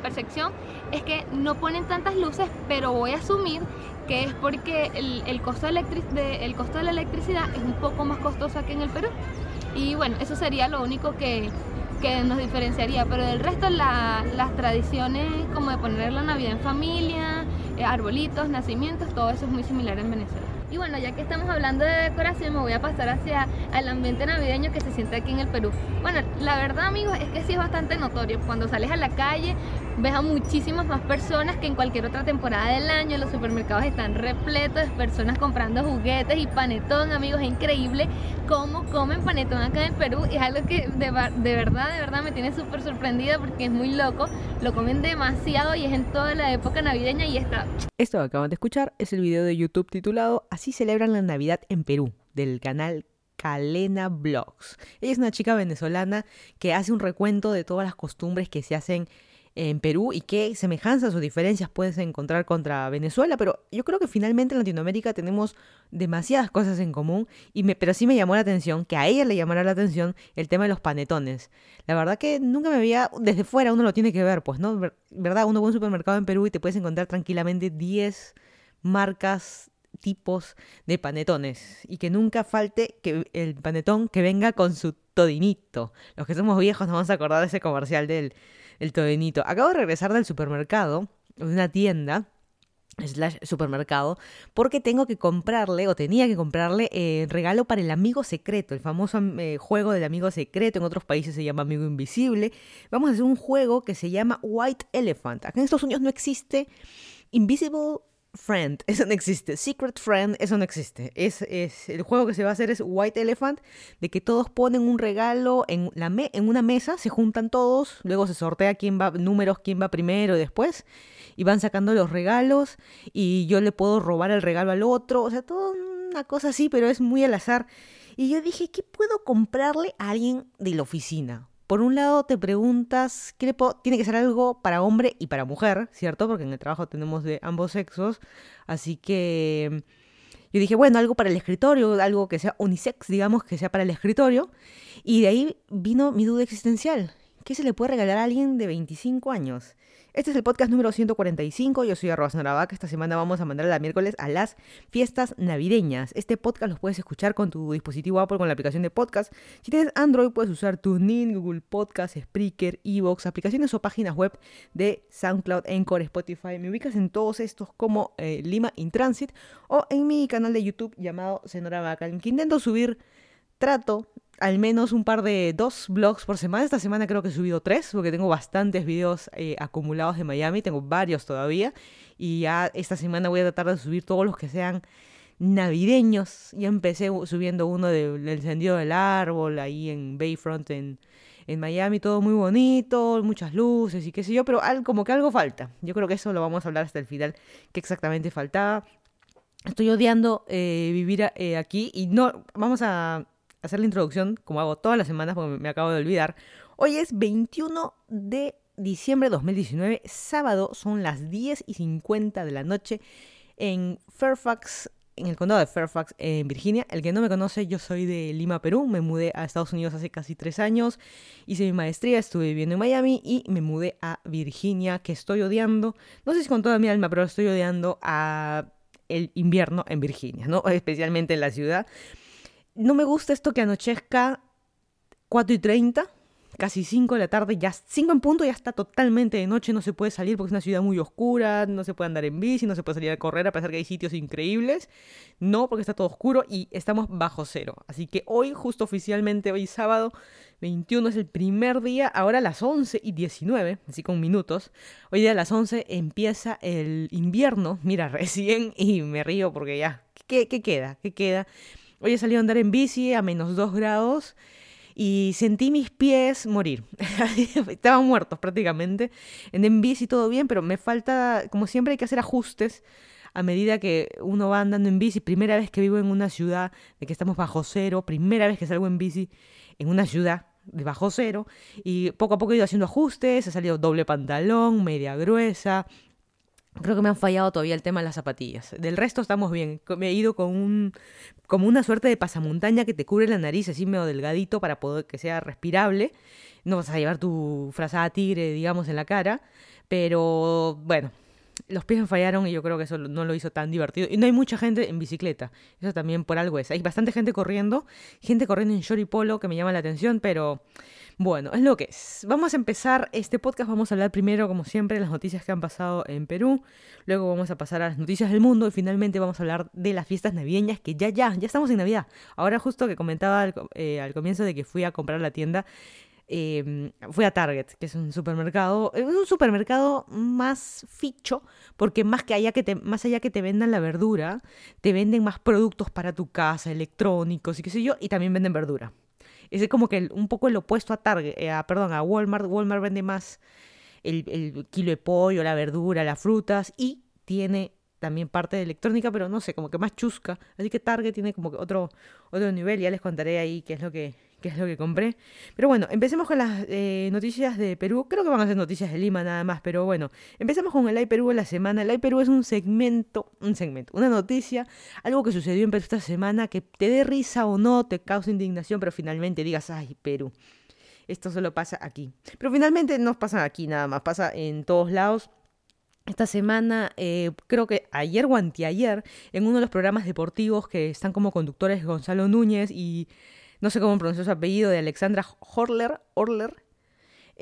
percepción es que no ponen tantas luces, pero voy a asumir que es porque el, costo, de el costo de la electricidad es un poco más costoso que en el Perú. Y bueno, eso sería lo único que, que nos diferenciaría, pero del resto las tradiciones como de poner la Navidad en familia, eh, arbolitos, nacimientos, todo eso es muy similar en Venezuela. Y bueno, ya que estamos hablando de decoración, me voy a pasar hacia el ambiente navideño que se siente aquí en el Perú. Bueno, la verdad amigos es que sí es bastante notorio. Cuando sales a la calle ves a muchísimas más personas que en cualquier otra temporada del año. Los supermercados están repletos de personas comprando juguetes y panetón, amigos. Es increíble cómo comen panetón acá en el Perú. Es algo que de, de verdad, de verdad me tiene súper sorprendida porque es muy loco. Lo comen demasiado y es en toda la época navideña y está... Esto que acaban de escuchar es el video de YouTube titulado Así celebran la Navidad en Perú, del canal Calena Blogs. Ella es una chica venezolana que hace un recuento de todas las costumbres que se hacen en Perú y qué semejanzas o diferencias puedes encontrar contra Venezuela, pero yo creo que finalmente en Latinoamérica tenemos demasiadas cosas en común, y me, pero sí me llamó la atención, que a ella le llamara la atención el tema de los panetones. La verdad que nunca me había, desde fuera uno lo tiene que ver, pues, ¿no? ¿Verdad? Uno va a un supermercado en Perú y te puedes encontrar tranquilamente 10 marcas tipos de panetones y que nunca falte que el panetón que venga con su todinito. Los que somos viejos nos vamos a acordar de ese comercial del el todenito. Acabo de regresar del supermercado, de una tienda, slash supermercado, porque tengo que comprarle, o tenía que comprarle, eh, regalo para el amigo secreto, el famoso eh, juego del amigo secreto, en otros países se llama amigo invisible. Vamos a hacer un juego que se llama White Elephant. Acá en Estados Unidos no existe Invisible Friend, eso no existe. Secret Friend, eso no existe. Es, es, el juego que se va a hacer es White Elephant, de que todos ponen un regalo en, la en una mesa, se juntan todos, luego se sortea quién va, números, quién va primero y después, y van sacando los regalos, y yo le puedo robar el regalo al otro, o sea, todo una cosa así, pero es muy al azar. Y yo dije, ¿qué puedo comprarle a alguien de la oficina? Por un lado te preguntas, ¿qué tiene que ser algo para hombre y para mujer, ¿cierto? Porque en el trabajo tenemos de ambos sexos. Así que yo dije, bueno, algo para el escritorio, algo que sea unisex, digamos, que sea para el escritorio. Y de ahí vino mi duda existencial. ¿Qué se le puede regalar a alguien de 25 años? Este es el podcast número 145. Yo soy Arroba Vaca. Esta semana vamos a mandar la miércoles a las fiestas navideñas. Este podcast los puedes escuchar con tu dispositivo Apple con la aplicación de podcast. Si tienes Android, puedes usar TuneIn, Google Podcast, Spreaker, Evox, aplicaciones o páginas web de SoundCloud, Encore, Spotify. Me ubicas en todos estos como eh, Lima in Transit o en mi canal de YouTube llamado Senora Vaca, en que intento subir trato al menos un par de dos vlogs por semana. Esta semana creo que he subido tres, porque tengo bastantes videos eh, acumulados de Miami, tengo varios todavía. Y ya esta semana voy a tratar de subir todos los que sean navideños. Ya empecé subiendo uno del encendido del árbol ahí en Bayfront, en, en Miami, todo muy bonito, muchas luces y qué sé yo, pero como que algo falta. Yo creo que eso lo vamos a hablar hasta el final, qué exactamente faltaba. Estoy odiando eh, vivir eh, aquí y no, vamos a hacer la introducción, como hago todas las semanas porque me acabo de olvidar. Hoy es 21 de diciembre de 2019, sábado, son las 10 y 50 de la noche en Fairfax, en el condado de Fairfax, en Virginia. El que no me conoce, yo soy de Lima, Perú. Me mudé a Estados Unidos hace casi tres años. Hice mi maestría, estuve viviendo en Miami y me mudé a Virginia, que estoy odiando. No sé si con toda mi alma, pero estoy odiando a el invierno en Virginia, ¿no? Especialmente en la ciudad no me gusta esto que anochezca 4 y 30, casi 5 de la tarde, ya 5 en punto, ya está totalmente de noche, no se puede salir porque es una ciudad muy oscura, no se puede andar en bici, no se puede salir a correr a pesar que hay sitios increíbles. No, porque está todo oscuro y estamos bajo cero. Así que hoy, justo oficialmente, hoy sábado 21 es el primer día, ahora a las 11 y 19, así con minutos. Hoy día a las 11 empieza el invierno, mira, recién, y me río porque ya, ¿qué, qué queda? ¿Qué queda? Hoy he salido a andar en bici a menos 2 grados y sentí mis pies morir. Estaban muertos prácticamente. En bici todo bien, pero me falta, como siempre hay que hacer ajustes a medida que uno va andando en bici. Primera vez que vivo en una ciudad de que estamos bajo cero, primera vez que salgo en bici en una ciudad de bajo cero y poco a poco he ido haciendo ajustes, he salido doble pantalón, media gruesa, Creo que me han fallado todavía el tema de las zapatillas. Del resto estamos bien. Me he ido con un como una suerte de pasamontaña que te cubre la nariz así medio delgadito para poder que sea respirable. No vas a llevar tu frazada tigre, digamos, en la cara, Pero bueno, los pies me fallaron y yo creo que eso no lo hizo tan divertido. Y no hay mucha gente en bicicleta. Eso también por algo es. Hay bastante gente corriendo, gente corriendo en short y polo que me llama la atención, pero bueno, es lo que es. Vamos a empezar este podcast. Vamos a hablar primero, como siempre, de las noticias que han pasado en Perú. Luego vamos a pasar a las noticias del mundo y finalmente vamos a hablar de las fiestas navideñas, que ya, ya, ya estamos en Navidad. Ahora justo que comentaba al, eh, comienzo de que fui a comprar la tienda, eh, fui a Target, que es un supermercado, es un supermercado más ficho, porque más, que allá que te, más allá que te vendan la verdura, te venden más productos para tu casa, electrónicos y qué sé yo, y también venden verdura. Es como que un poco el opuesto a Target, eh, perdón, a Walmart. Walmart vende más el, el kilo de pollo, la verdura, las frutas y tiene también parte de electrónica, pero no sé, como que más chusca. Así que Target tiene como que otro, otro nivel, ya les contaré ahí qué es lo que, que es lo que compré. Pero bueno, empecemos con las eh, noticias de Perú. Creo que van a ser noticias de Lima nada más, pero bueno, empezamos con el Ay Perú de la semana. El Ay Perú es un segmento, un segmento, una noticia, algo que sucedió en Perú esta semana que te dé risa o no, te causa indignación, pero finalmente digas, ay, Perú. Esto solo pasa aquí. Pero finalmente no pasa aquí nada más, pasa en todos lados. Esta semana, eh, creo que ayer o anteayer, en uno de los programas deportivos que están como conductores Gonzalo Núñez y no sé cómo pronunciar su apellido, de Alexandra Horler, Horler,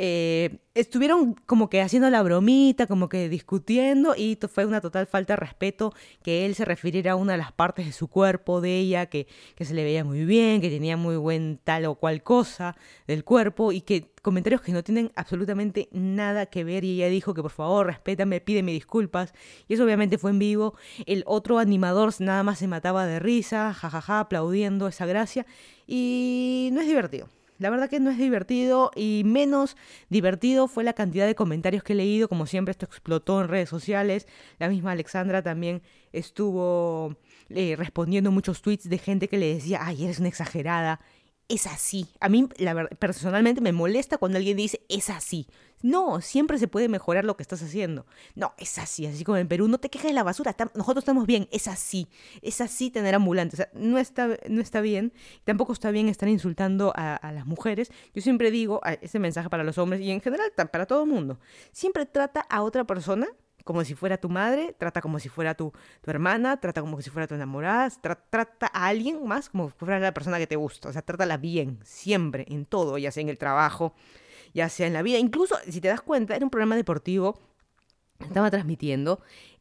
eh, estuvieron como que haciendo la bromita, como que discutiendo y fue una total falta de respeto que él se refiriera a una de las partes de su cuerpo, de ella, que, que se le veía muy bien, que tenía muy buen tal o cual cosa del cuerpo y que comentarios que no tienen absolutamente nada que ver y ella dijo que por favor respétame, pídeme disculpas y eso obviamente fue en vivo. El otro animador nada más se mataba de risa, jajaja, aplaudiendo esa gracia y no es divertido. La verdad que no es divertido y menos divertido fue la cantidad de comentarios que he leído. Como siempre, esto explotó en redes sociales. La misma Alexandra también estuvo eh, respondiendo muchos tweets de gente que le decía, ay, eres una exagerada, es así. A mí la personalmente me molesta cuando alguien dice es así. No, siempre se puede mejorar lo que estás haciendo. No, es así, así como en Perú, no te quejes de la basura, nosotros estamos bien, es así. Es así tener ambulantes. O sea, no está, no está bien, tampoco está bien estar insultando a, las mujeres. Yo siempre digo, ese mensaje para los hombres y en general para todo el mundo, siempre trata a otra persona como si fuera tu madre, trata como si fuera tu, tu hermana, trata como si fuera tu enamorada, trata a alguien más como si fuera la persona que te gusta, o sea, trátala bien, siempre, en todo, ya sea en el trabajo, ya sea en la vida, incluso si te das cuenta, era un programa deportivo, estaba transmitiendo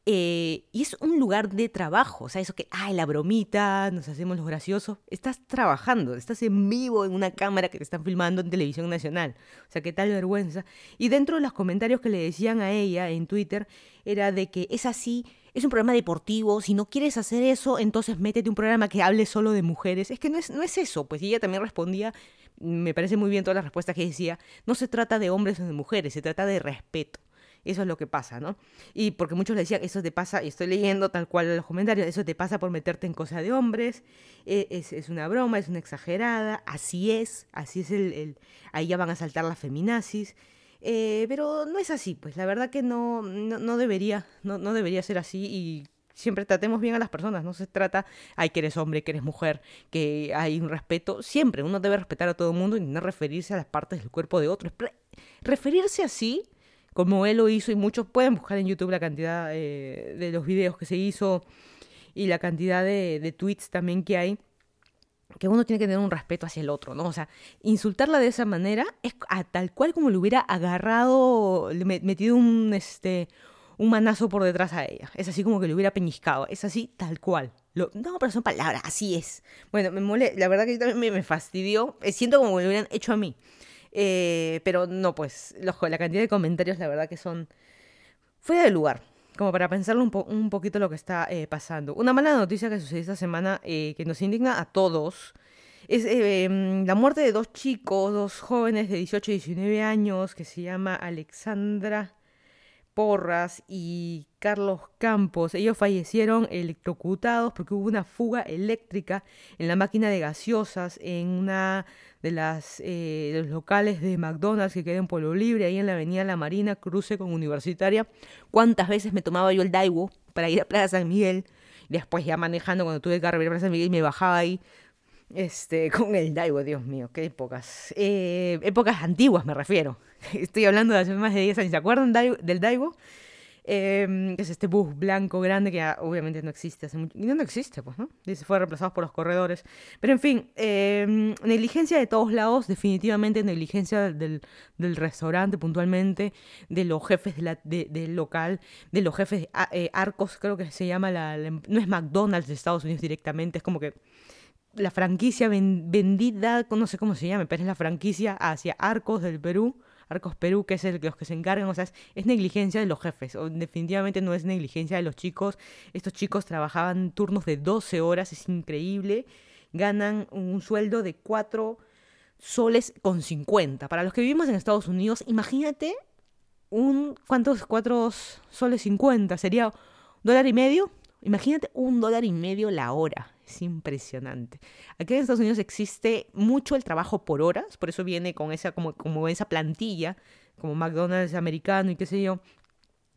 eh, y es un lugar de trabajo, o sea, eso que, ay, la bromita, nos hacemos los graciosos. Estás trabajando, estás en vivo en una cámara que te están filmando en televisión nacional. O sea, qué tal vergüenza. Y dentro de los comentarios que le decían a ella en Twitter, era de que es así, es un programa deportivo, si no quieres hacer eso, entonces métete un programa que hable solo de mujeres. Es que no es, no es eso, pues ella también respondía, me parece muy bien todas las respuestas que decía, no se trata de hombres o de mujeres, se trata de respeto. Eso es lo que pasa, ¿no? Y porque muchos le decían, eso te pasa, y estoy leyendo tal cual los comentarios, eso te pasa por meterte en cosas de hombres, e, es, es, una broma, es una exagerada, así es, así es el, el ahí ya van a saltar las feminazis. Eh, pero no es así, pues la verdad que no, no, no debería, no, no debería ser así y siempre tratemos bien a las personas, no se trata, ay, que eres hombre, que eres mujer, que hay un respeto, siempre uno debe respetar a todo el mundo y no referirse a las partes del cuerpo de otro. Referirse así como él lo hizo y muchos pueden buscar en YouTube la cantidad eh, de los videos que se hizo y la cantidad de, de, tweets también que hay que uno tiene que tener un respeto hacia el otro, ¿no? O sea, insultarla de esa manera es a, tal cual como le hubiera agarrado, le metido un, este, un manazo por detrás a ella. Es así como que le hubiera peñiscado. Es así tal cual. No, pero son palabras, así es. Bueno, me mole, la verdad que también me, fastidió. Siento como que lo hubieran hecho a mí. Eh, pero no, pues la cantidad de comentarios, la verdad que son fuera de lugar, como para pensarlo un, po un poquito lo que está eh, pasando. Una mala noticia que sucedió esta semana eh, que nos indigna a todos es em, la muerte de dos chicos, dos jóvenes de 18 y 19 años, que se llama Alexandra Porras y Carlos Campos. Ellos fallecieron electrocutados porque hubo una fuga eléctrica en la máquina de gaseosas en una de, las, eh, los locales de McDonald's que queda en Pueblo Libre, ahí en la Avenida La Marina, cruce con Universitaria. ¿Cuántas veces me tomaba yo el Daiwo para ir a Plaza San Miguel? Después ya manejando cuando tuve que a Plaza San Miguel me bajaba ahí Este, con el Daigo, Dios mío, qué épocas. Eh, épocas antiguas me refiero. Estoy hablando de hace más de 10 años. ¿Se acuerdan del Daigo? Eh, es este bus blanco grande que obviamente no existe hace mucho. No, existe, pues, ¿no? Y se fue reemplazado por los corredores. Pero en fin, eh, negligencia de todos lados, definitivamente negligencia del, del restaurante puntualmente, de los jefes de la, del local, de los jefes de eh, Arcos, creo que se llama la, No es McDonald's de Estados Unidos directamente, es como que la franquicia vendida, no sé cómo se llama, pero es la franquicia hacia Arcos del Perú Arcos Perú, que es el, los que se encargan, o sea, es, negligencia de los jefes, o definitivamente no es negligencia de los chicos. Estos chicos trabajaban turnos de 12 horas, es increíble, ganan un sueldo de 4 soles con 50. Para los que vivimos en Estados Unidos, imagínate un, ¿cuántos? 4 soles 50, sería dólar y medio. Imagínate un dólar y medio la hora. Es impresionante. Aquí en Estados Unidos existe mucho el trabajo por horas, por eso viene con esa, como, como esa plantilla, como McDonald's americano y qué sé yo.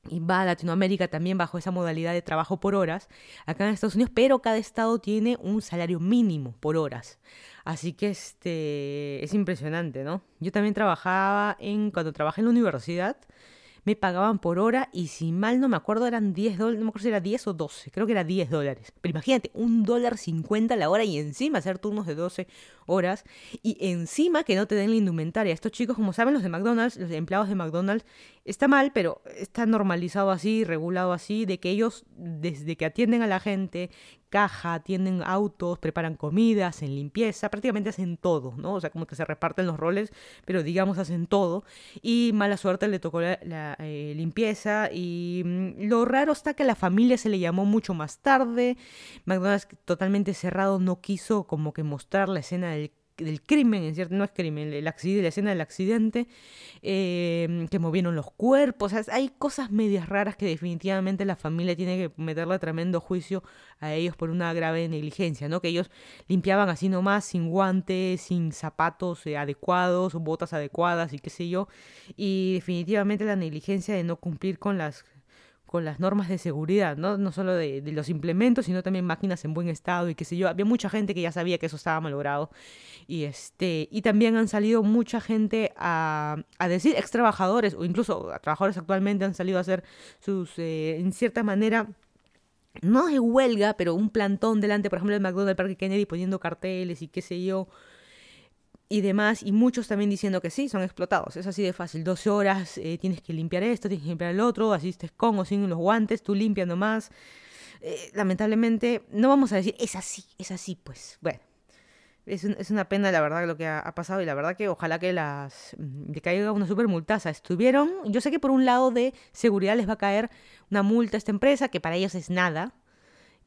Y va a Latinoamérica también bajo esa modalidad de trabajo por horas, acá en Estados Unidos, pero cada estado tiene un salario mínimo por horas. Así que este es impresionante, ¿no? Yo también trabajaba en, cuando trabajé en la universidad, me pagaban por hora y si mal no me acuerdo eran 10 dólares, no me acuerdo si era 10 o 12, creo que era 10 dólares. Pero imagínate, un dólar 50 la hora y encima hacer turnos de 12 horas y encima que no te den la indumentaria. Estos chicos, como saben, los de McDonald's, los empleados de McDonald's, está mal, pero está normalizado así, regulado así, de que ellos, desde que atienden a la gente, caja, atienden autos, preparan comidas, hacen limpieza, prácticamente hacen todo, ¿no? O sea, como que se reparten los roles, pero digamos hacen todo. Y mala suerte le tocó la, eh, limpieza y mm, lo raro está que a la familia se le llamó mucho más tarde. McDonald's totalmente cerrado no quiso como que mostrar la escena del del crimen, en cierto, no es crimen, el accidente, la escena del accidente, em, que movieron los cuerpos, hay cosas medias raras que definitivamente la familia tiene que meterle tremendo juicio a ellos por una grave negligencia, ¿no? Que ellos limpiaban así nomás, sin guantes, sin zapatos eh, adecuados, botas adecuadas y qué sé yo, y definitivamente la negligencia de no cumplir con las con las normas de seguridad, no, no solo de, los implementos, sino también máquinas en buen estado y qué sé yo. Había mucha gente que ya sabía que eso estaba malogrado. Y, este, y también han salido mucha gente a, a decir, ex trabajadores o incluso trabajadores actualmente han salido a hacer sus, eh, en cierta manera, no es huelga, pero un plantón delante, por ejemplo, del McDonald's Parque Kennedy poniendo carteles y qué sé yo y demás, y muchos también diciendo que sí, son explotados. Es así de fácil. 12 horas eh, tienes que limpiar esto, tienes que limpiar el otro, asistes con o sin los guantes, tú limpiando más. Eh, lamentablemente, no vamos a decir, es así, es así, pues. Bueno, es, es una pena la verdad lo que ha, pasado y la verdad que ojalá que las mm, que caiga una super multaza. Estuvieron, yo sé que por un lado de seguridad les va a caer una multa a esta empresa, que para ellos es nada,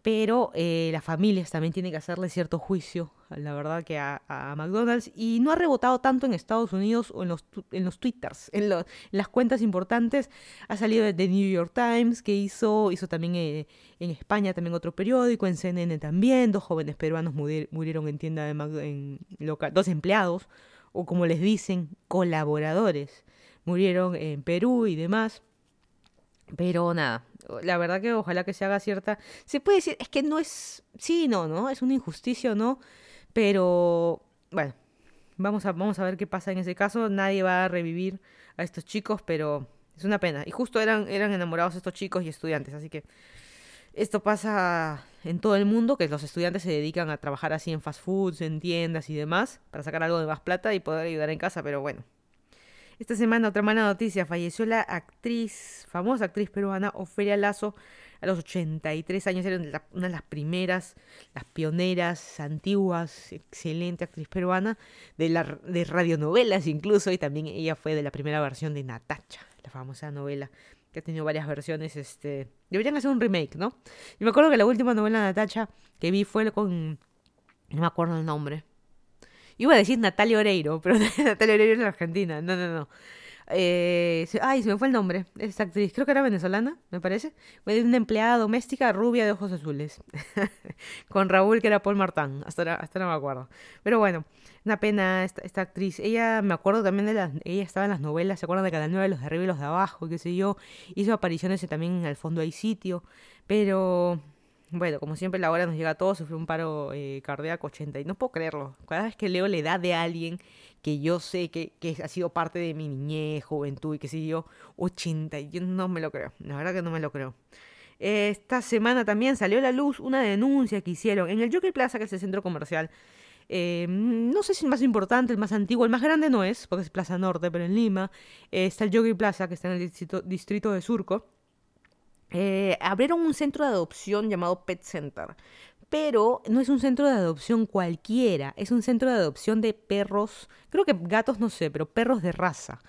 pero eh, las familias también tienen que hacerle cierto juicio, la verdad, que a, McDonald's. Y no ha rebotado tanto en Estados Unidos o en los, en los twitters, en, las cuentas importantes. Ha salido de The New York Times, que hizo, hizo también eh, en España también otro periódico, en CNN también. Dos jóvenes peruanos murieron en tienda de en local, dos empleados, o como les dicen, colaboradores, murieron en Perú y demás. Pero nada, la verdad que ojalá que se haga cierta... Se puede decir, es que no es... Sí, no, ¿no? Es una injusticia no, pero bueno, vamos a, vamos a ver qué pasa en ese caso. Nadie va a revivir a estos chicos, pero es una pena. Y justo eran, eran enamorados estos chicos y estudiantes, así que esto pasa en todo el mundo, que los estudiantes se dedican a trabajar así en fast foods, en tiendas y demás, para sacar algo de más plata y poder ayudar en casa, pero bueno, esta semana otra mala noticia, falleció la actriz, famosa actriz peruana Ofelia Lazo a los 83 años, era una de las primeras, las pioneras, antiguas, excelente actriz peruana, de, la, de radionovelas incluso, y también ella fue de la primera versión de Natacha, la famosa novela que ha tenido varias versiones, este, deberían hacer un remake, ¿no? Y me acuerdo que la última novela de Natacha que vi fue con, no me acuerdo el nombre, Iba a decir Natalia Oreiro, pero Natalia Oreiro es la Argentina. No, no, no. Eh, ay, se me fue el nombre. Esta actriz, creo que era venezolana, me parece. Una empleada doméstica rubia de ojos azules. Con Raúl, que era Paul Martán. Hasta hasta no me acuerdo. Pero bueno, una pena esta, esta, actriz. Ella, me acuerdo también de las. Ella estaba en las novelas, ¿se acuerdan de Canal 9, los de arriba y los de abajo? qué sé yo. Hizo apariciones también en El fondo hay sitio. Pero Bueno, como siempre la hora nos llega a todos, sufrió un paro eh, cardíaco 80 y no puedo creerlo. Cada vez que leo la edad de alguien que yo sé que, que ha sido parte de mi niñez, juventud y que yo, 80, yo no me lo creo, la verdad que no me lo creo. Esta semana también salió a la luz una denuncia que hicieron en el Jockey Plaza, que es el centro comercial. Eh, no sé si el más importante, el más antiguo, el más grande no es, porque es Plaza Norte, pero en Lima está el Jockey Plaza, que está en el distrito, distrito de Surco. Eh, abrieron un centro de adopción llamado Pet Center. Pero no es un centro de adopción cualquiera, es un centro de adopción de perros, creo que gatos no sé, pero perros de raza.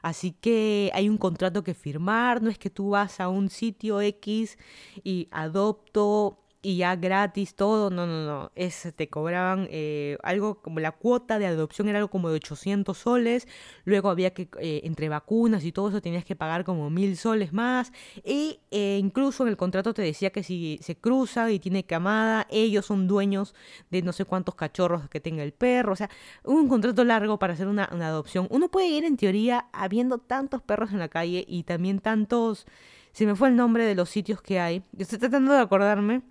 Así que hay un contrato que firmar, no es que tú vas a un sitio X y adopto y ya gratis todo, no, no, no, es, te cobraban eh, algo como la cuota de adopción era algo como de 800 soles, luego había que, eh, entre vacunas y todo eso tenías que pagar como mil soles más, eh, incluso en el contrato te decía que si se cruza y tiene camada, ellos son dueños de no sé cuántos cachorros que tenga el perro, o sea, un contrato largo para hacer una, una adopción. Uno puede ir en teoría habiendo tantos perros en la calle y también tantos... Se me fue el nombre de los sitios que hay. Estoy tratando de acordarme.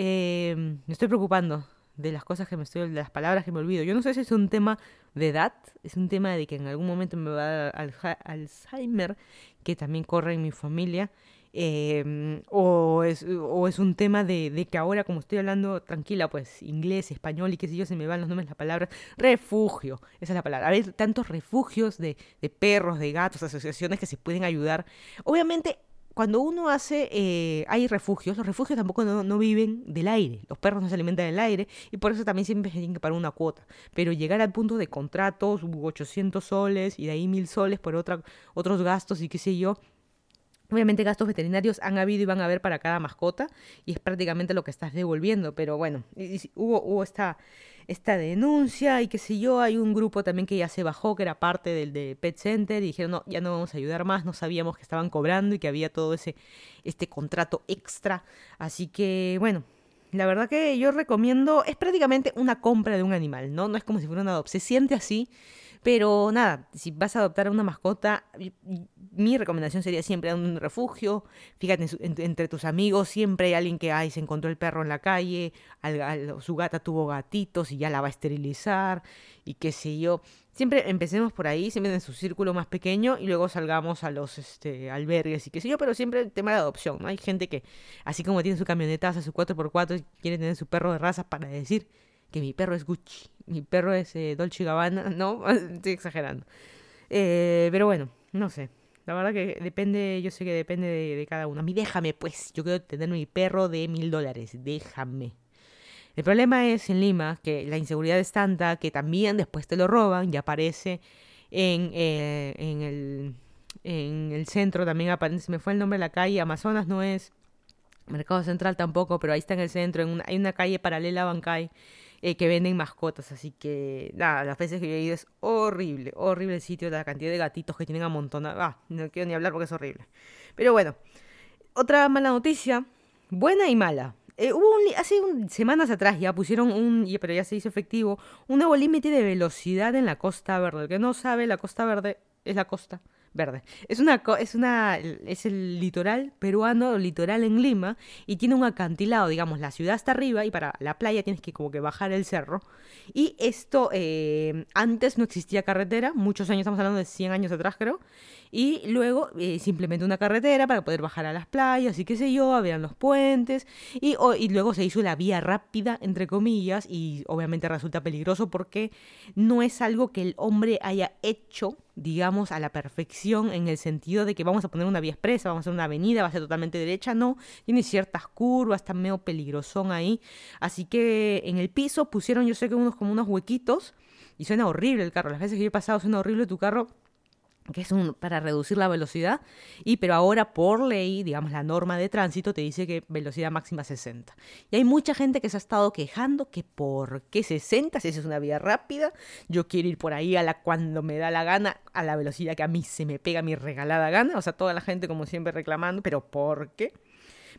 Eh, me estoy preocupando de las cosas que me estoy, de las palabras que me olvido. Yo no sé si es un tema de edad, es un tema de que en algún momento me va a dar Alzheimer, que también corre en mi familia, eh, o, es, o es un tema de, de, que ahora como estoy hablando tranquila, pues inglés, español y qué sé yo, se me van los nombres, las palabras, refugio, esa es la palabra. Hay tantos refugios de, de perros, de gatos, asociaciones que se pueden ayudar. Obviamente cuando uno hace, eh, hay refugios, los refugios tampoco no, viven del aire, los perros no se alimentan del aire y por eso también siempre tienen que pagar una cuota. Pero llegar al punto de contratos, 800 soles y de ahí 1000 soles por otra, otros gastos y qué sé yo, Obviamente gastos veterinarios han habido y van a haber para cada mascota y es prácticamente lo que estás devolviendo, pero bueno, hubo, hubo esta, esta denuncia y qué sé yo, hay un grupo también que ya se bajó, que era parte del de Pet Center y dijeron, no, ya no vamos a ayudar más, no sabíamos que estaban cobrando y que había todo ese este contrato extra, así que bueno, la verdad que yo recomiendo, es prácticamente una compra de un animal, ¿no? No es como si fuera una adopción, se siente así, pero nada, si vas a adoptar a una mascota, mi recomendación sería siempre un refugio. Fíjate, entre tus amigos siempre hay alguien que ay, se encontró el perro en la calle, su gata tuvo gatitos y ya la va a esterilizar y qué sé yo. Siempre empecemos por ahí, siempre en su círculo más pequeño y luego salgamos a los este, albergues y qué sé yo, pero siempre el tema de adopción, ¿no? Hay gente que, así como tiene su camioneta, su 4x4, quiere tener su perro de raza para decir que mi perro es Gucci, mi perro es eh, Dolce Gabbana, no, estoy exagerando. Eh, pero bueno, no sé. La verdad que depende, yo sé que depende de, cada uno. A mí déjame, pues, yo quiero tener mi perro de mil dólares, déjame. El problema es en Lima que la inseguridad es tanta que también después te lo roban y aparece en, eh, en, el, en el centro, también aparece, se me fue el nombre de la calle, Amazonas no es, Mercado Central tampoco, pero ahí está en el centro, en hay una calle paralela a Bancay eh, que venden mascotas. Así que, nada, las veces que yo he ido es horrible, horrible el sitio, la cantidad de gatitos que tienen amontonados. Ah, no quiero ni hablar porque es horrible. Pero bueno, otra mala noticia, buena y mala. Eh, hubo un, hace semanas atrás ya pusieron un, pero ya se hizo efectivo, un nuevo límite de velocidad en la Costa Verde. El que no sabe, la Costa Verde es la costa verde. Es una es una es el litoral peruano, el litoral en Lima y tiene un acantilado, digamos, la ciudad está arriba y para la playa tienes que como que bajar el cerro. Y esto eh, antes no existía carretera, muchos años, estamos hablando de 100 años atrás creo, y luego eh, simplemente una carretera para poder bajar a las playas y qué sé yo, habían los puentes y, y luego se hizo la vía rápida, entre comillas, y obviamente resulta peligroso porque no es algo que el hombre haya hecho digamos, a la perfección en el sentido de que vamos a poner una vía expresa, vamos a hacer una avenida, va a ser totalmente derecha, no, tiene ciertas curvas, está medio peligrosón ahí, así que en el piso pusieron, yo sé que unos como unos huequitos, y suena horrible el carro, las veces que yo he pasado suena horrible tu carro, que es un, para reducir la velocidad, y pero ahora por ley, digamos, la norma de tránsito te dice que velocidad máxima 60. Y hay mucha gente que se ha estado quejando que por qué 60, si esa es una vía rápida, yo quiero ir por ahí a la cuando me da la gana, a la velocidad que a mí se me pega mi regalada gana, o sea, toda la gente como siempre reclamando, pero ¿por qué?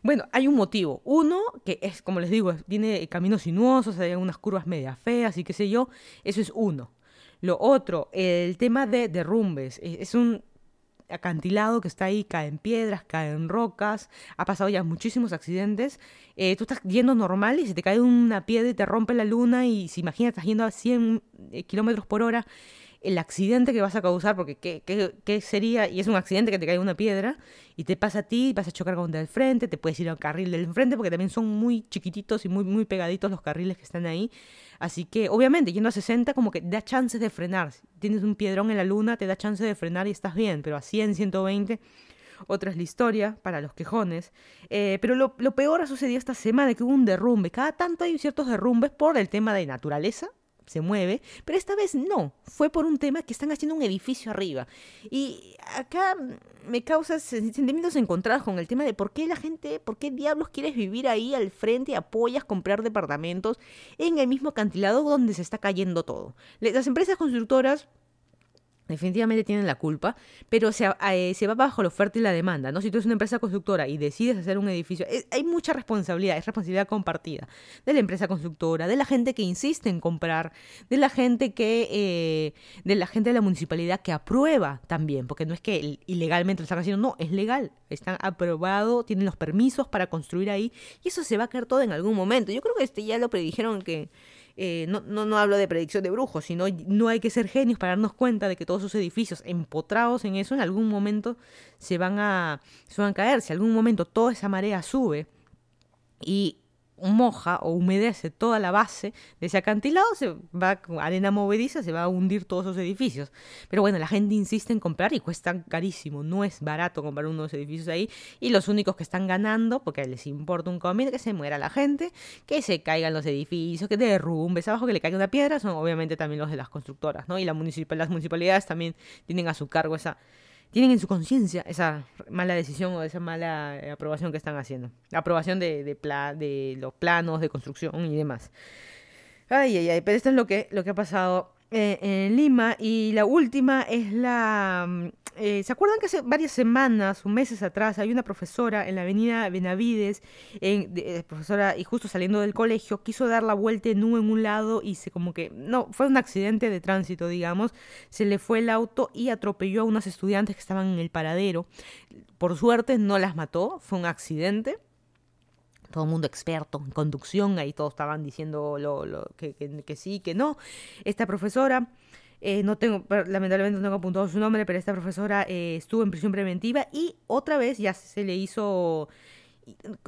Bueno, hay un motivo. Uno, que es, como les digo, tiene caminos sinuosos, hay unas curvas media feas y qué sé yo, eso es uno. Lo otro, el tema de derrumbes. Es un acantilado que está ahí, caen piedras, caen rocas, ha pasado ya muchísimos accidentes. Eh, tú estás yendo normal y se te cae una piedra y te rompe la luna y si imaginas estás yendo a 100 eh, kilómetros por hora el accidente que vas a causar, porque ¿qué, qué, sería? Y es un accidente que te cae una piedra y te pasa a ti, vas a chocar contra el frente, te puedes ir al carril del frente, porque también son muy chiquititos y muy, muy pegaditos los carriles que están ahí. Así que, obviamente, yendo a 60, como que da chances de frenar. tienes un piedrón en la luna, te da chance de frenar y estás bien, pero a 100, 120 otra es la historia para los quejones. Eh, pero lo, lo, peor ha sucedido esta semana, que hubo un derrumbe. Cada tanto hay ciertos derrumbes por el tema de naturaleza, se mueve, pero esta vez no, fue por un tema que están haciendo un edificio arriba. Y acá me causa sentimientos encontrados con el tema de por qué la gente, por qué diablos quieres vivir ahí al frente y apoyas comprar departamentos en el mismo acantilado donde se está cayendo todo. Las empresas constructoras definitivamente tienen la culpa, pero se, eh, se, va bajo la oferta y la demanda, ¿no? Si tú eres una empresa constructora y decides hacer un edificio, hay mucha responsabilidad, es responsabilidad compartida de la empresa constructora, de la gente que insiste en comprar, de la gente que, eh, de la gente de la municipalidad que aprueba también, porque no es que ilegalmente lo están haciendo, no, es legal, están aprobado, tienen los permisos para construir ahí y eso se va a caer todo en algún momento. Yo creo que este ya lo predijeron que eh, no, no, no, hablo de predicción de brujos, sino no hay que ser genios para darnos cuenta de que todos esos edificios empotrados en eso en algún momento se van a, se van a caer. Si algún momento toda esa marea sube y moja o humedece toda la base de ese acantilado, se va arena movediza, se va a hundir todos esos edificios. Pero bueno, la gente insiste en comprar y cuesta carísimo, no es barato comprar unos edificios ahí y los únicos que están ganando, porque les importa un comino, que se muera la gente, que se caigan los edificios, que derrumbes abajo, que le caiga una piedra, son obviamente también los de las constructoras, ¿no? Y la las municipalidades también tienen a su cargo esa tienen en su conciencia esa mala decisión o esa mala eh, aprobación que están haciendo. aprobación de, de, de los planos de construcción y demás. Ay, ay, ay, pero esto es lo que, lo que ha pasado eh, en Lima. Y la última es la mm, eh, ¿Se acuerdan que hace varias semanas o meses atrás hay una profesora en la avenida Benavides, en, eh, profesora, y justo saliendo del colegio, quiso dar la vuelta en U en un lado y se como que, no, fue un accidente de tránsito, digamos, se le fue el auto y atropelló a unos estudiantes que estaban en el paradero. Por suerte no las mató, fue un accidente todo el mundo experto en conducción, ahí todos estaban diciendo lo, lo, que, que, que, sí, que no. Esta profesora eh, no tengo, lamentablemente no tengo apuntado su nombre, pero esta profesora eh, estuvo en prisión preventiva y otra vez ya se le hizo,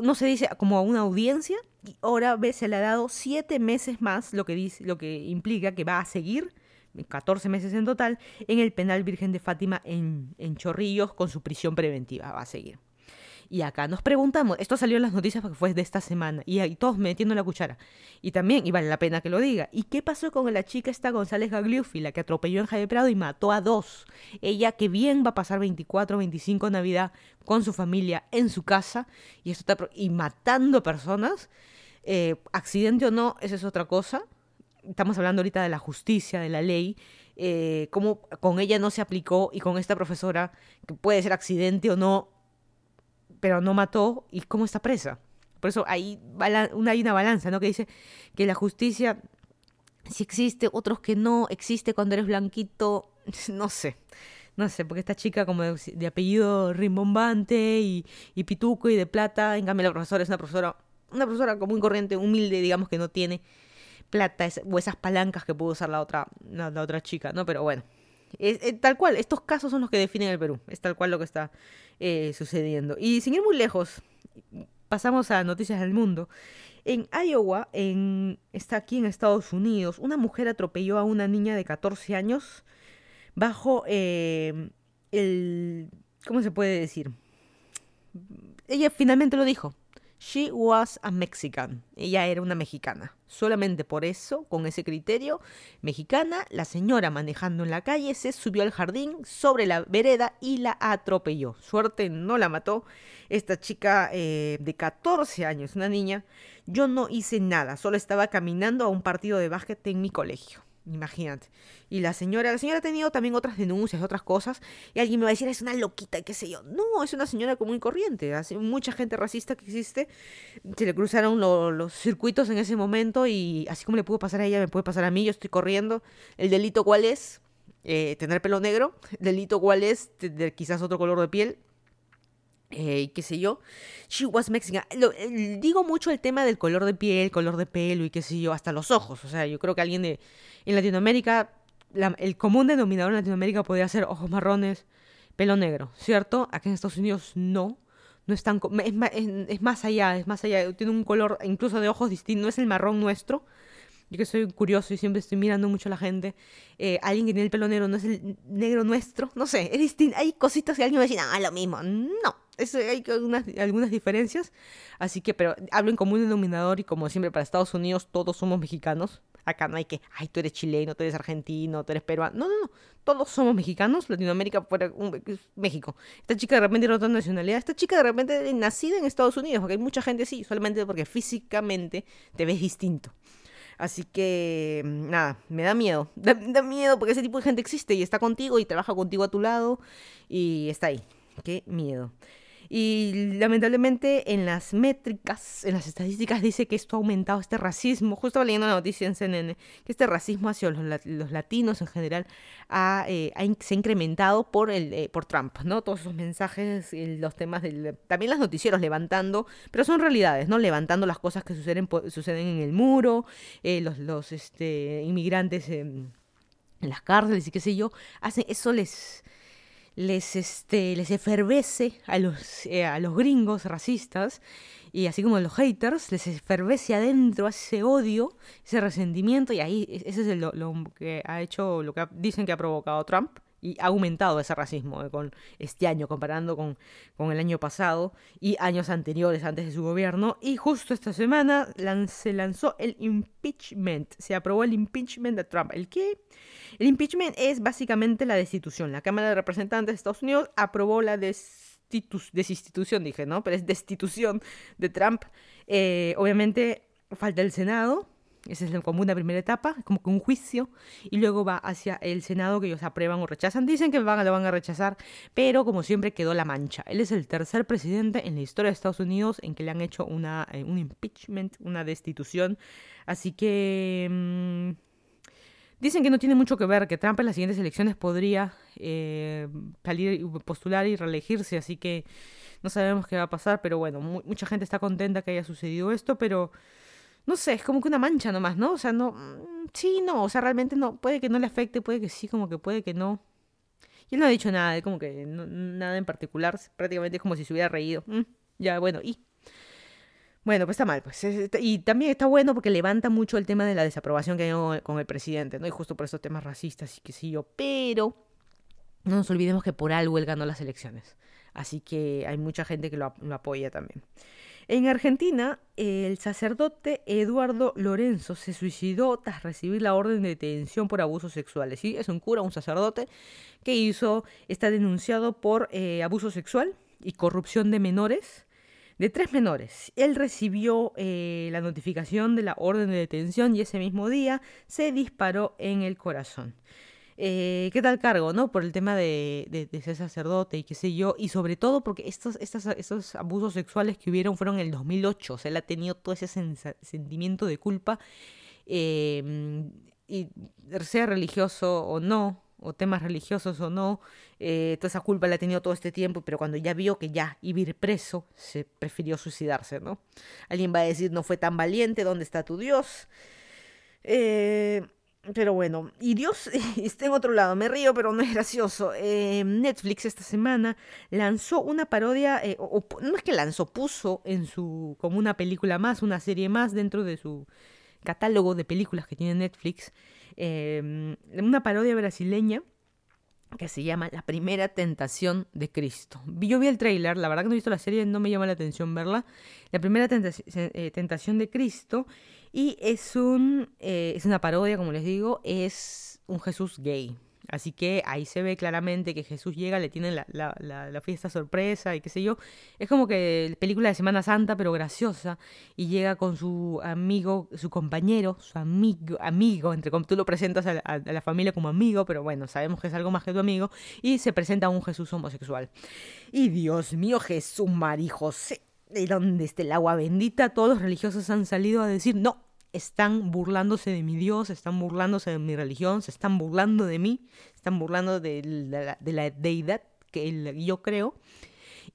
no se dice como a una audiencia, y ahora se le ha dado siete meses más, lo que, dice, lo que implica que va a seguir 14 meses en total, en el penal Virgen de Fátima en, en Chorrillos con su prisión preventiva. Va a seguir. Y acá nos preguntamos, esto salió en las noticias porque fue de esta semana, y ahí todos metiendo la cuchara. Y también, y vale la pena que lo diga, ¿y qué pasó con la chica esta González Gagliuffi, la que atropelló en Jaime Prado y mató a dos? Ella que bien va a pasar 24, 25 Navidad con su familia en su casa, y, eso está, y matando personas, eh, accidente o no, esa es otra cosa. Estamos hablando ahorita de la justicia, de la ley, eh, cómo con ella no se aplicó y con esta profesora, que puede ser accidente o no, pero no mató y cómo está presa. Por eso hay una, hay una balanza, ¿no? Que dice que la justicia si existe, otros que no, existe cuando eres blanquito, no sé. No sé, porque esta chica como de, apellido rimbombante y, y, pituco y de plata, en cambio la profesora es una profesora, una profesora común corriente, humilde, digamos que no tiene plata o esas palancas que pudo usar la otra, la otra chica, ¿no? Pero bueno, es, tal cual, estos casos son los que definen el Perú. Es tal cual lo que está eh, sucediendo. Y sin ir muy lejos, pasamos a noticias del mundo. En Iowa, en, está aquí en Estados Unidos, una mujer atropelló a una niña de 14 años bajo eh, el... ¿Cómo se puede decir? Ella finalmente lo dijo. She was a Mexican. Ella era una mexicana. Solamente por eso, con ese criterio, mexicana, la señora manejando en la calle se subió al jardín sobre la vereda y la atropelló. Suerte no la mató. Esta chica eh, de 14 años, una niña, yo no hice nada, solo estaba caminando a un partido de básquet en mi colegio. Imagínate. Y la señora, la señora ha tenido también otras denuncias, otras cosas, y alguien me va a decir, es una loquita, qué sé yo. No, es una señora común y corriente. Hace mucha gente racista que existe, se le cruzaron los circuitos en ese momento y así como le pudo pasar a ella, me puede pasar a mí, yo estoy corriendo. ¿El delito cuál es? eh, tener pelo negro, delito cuál es, tener quizás otro color de piel, eh, qué sé yo. She was Mexican. digo mucho el tema del color de piel, color de pelo y qué sé yo, hasta los ojos. O sea, yo creo que alguien de en Latinoamérica, el común denominador en Latinoamérica podría ser ojos marrones, pelo negro, ¿cierto? Aquí en Estados Unidos no. No es tan es, es más allá, es más allá, tiene un color incluso de ojos distinto, no es el marrón nuestro, yo que soy curioso y siempre estoy mirando mucho a la gente, eh, alguien que tiene el pelo negro no es el negro nuestro, no sé, es distinto. Hay cositas que alguien va a decir, ah, lo mismo. No, eso, hay algunas, algunas diferencias. Así que, pero hablo en común denominador y como siempre para Estados Unidos todos somos mexicanos. Acá no hay que, ay, tú eres chileno, tú eres argentino, tú eres peruano. No, no, no. Todos somos mexicanos. Latinoamérica, fuera, México. Esta chica de repente tiene otra nacionalidad. Esta chica de repente nacida en Estados Unidos. Porque hay mucha gente así, solamente porque físicamente te ves distinto. Así que, mm, nada, me da miedo. Da, miedo porque ese tipo de gente existe y está contigo y trabaja contigo a tu lado y está ahí. Qué miedo. Y lamentablemente en las métricas, en las estadísticas dice que esto ha aumentado, este racismo, justo leyendo la noticia en CNN, que este racismo hacia los, latinos en general eh, se ha incrementado por, el, eh, por Trump, ¿no? Todos esos mensajes, los temas del... También los noticieros levantando, pero son realidades, ¿no? Levantando las cosas que suceden, suceden en el muro, eh, los, los este, inmigrantes en las cárceles y qué sé yo, hacen, eso les les, este, les efervece a los, eh, a los gringos racistas y así como a los haters, les efervece adentro ese odio, ese resentimiento y ahí e, ese es lo, lo que ha hecho, lo que dicen que ha provocado Trump y ha aumentado ese racismo eh, con este año comparando con, con, el año pasado y años anteriores antes de su gobierno y justo esta semana se lanzó el impeachment, se aprobó el impeachment de Trump. ¿El qué? El impeachment es básicamente la destitución. La Cámara de Representantes de Estados Unidos aprobó la destitución, dije, ¿no? Pero es destitución de Trump. Eh, obviamente falta el Senado, esa es como una primera etapa, como que un juicio, y luego va hacia el Senado que ellos aprueban o rechazan. Dicen que van, lo van a rechazar, pero como siempre quedó la mancha. Él es el tercer presidente en la historia de Estados Unidos en que le han hecho una, eh, un impeachment, una destitución. Así que... Mm, Dicen que no tiene mucho que ver, que Trump en las siguientes elecciones podría eh, salir, postular y reelegirse, así que no sabemos qué va a pasar, pero bueno, mucha gente está contenta que haya sucedido esto, pero no sé, es como que una mancha nomás, ¿no? O sea, no, mm, sí, no, o sea, realmente no, puede que no le afecte, puede que sí, como que puede que no. Y él no ha dicho nada, como que nada en particular, prácticamente es como si se hubiera reído. Mm, ya, bueno, y bueno, pues está mal, pues. Y también está bueno porque levanta mucho el tema de la desaprobación que hay con el presidente, ¿no? Y justo por esos temas racistas y qué sé yo. Pero no nos olvidemos que por algo él ganó las elecciones. Así que hay mucha gente que lo, apoya también. En Argentina, el sacerdote Eduardo Lorenzo se suicidó tras recibir la orden de detención por abusos sexuales. ¿sí? Es un cura, un sacerdote, que hizo, está denunciado por eh, abuso sexual y corrupción de menores de tres menores. Él recibió eh, la notificación de la orden de detención y ese mismo día se disparó en el corazón. Eh, ¿Qué tal cargo, no? Por el tema de, ser sacerdote y qué sé yo, y sobre todo porque estos, abusos sexuales que hubieron fueron en el 2008, o sea, él ha tenido todo ese sentimiento de culpa, eh, y sea religioso o no, o temas religiosos o no, eh, toda esa culpa la ha tenido todo este tiempo, pero cuando ya vio que ya iba a ir preso, se prefirió suicidarse, ¿no? Alguien va a decir, no fue tan valiente, ¿dónde está tu Dios? Eh, pero bueno, y Dios está en otro lado, me río, pero no es gracioso. Eh, Netflix esta semana lanzó una parodia, o, no es que lanzó, puso en su, como una película más, una serie más dentro de su catálogo de películas que tiene Netflix, Em, una parodia brasileña que se llama La primera tentación de Cristo. Yo vi el trailer, la verdad que no he visto la serie, no me llama la atención verla. La primera eh, tentación de Cristo y es un eh, es una parodia, como les digo, es un Jesús gay. Así que ahí se ve claramente que Jesús llega, le tienen la, la, la, fiesta sorpresa y qué sé yo. Es como que película de Semana Santa, pero graciosa. Y llega con su amigo, su compañero, su amigo, amigo, entre tú lo presentas a, la familia como amigo, pero bueno, sabemos que es algo más que tu amigo. Y se presenta un Jesús homosexual. Y Dios mío, Jesús, María José, ¿de dónde está el agua bendita? Todos los religiosos han salido a decir, no, están burlándose de mi Dios, están burlándose de mi religión, se están burlando de mí, están burlando de la, de la deidad que yo creo.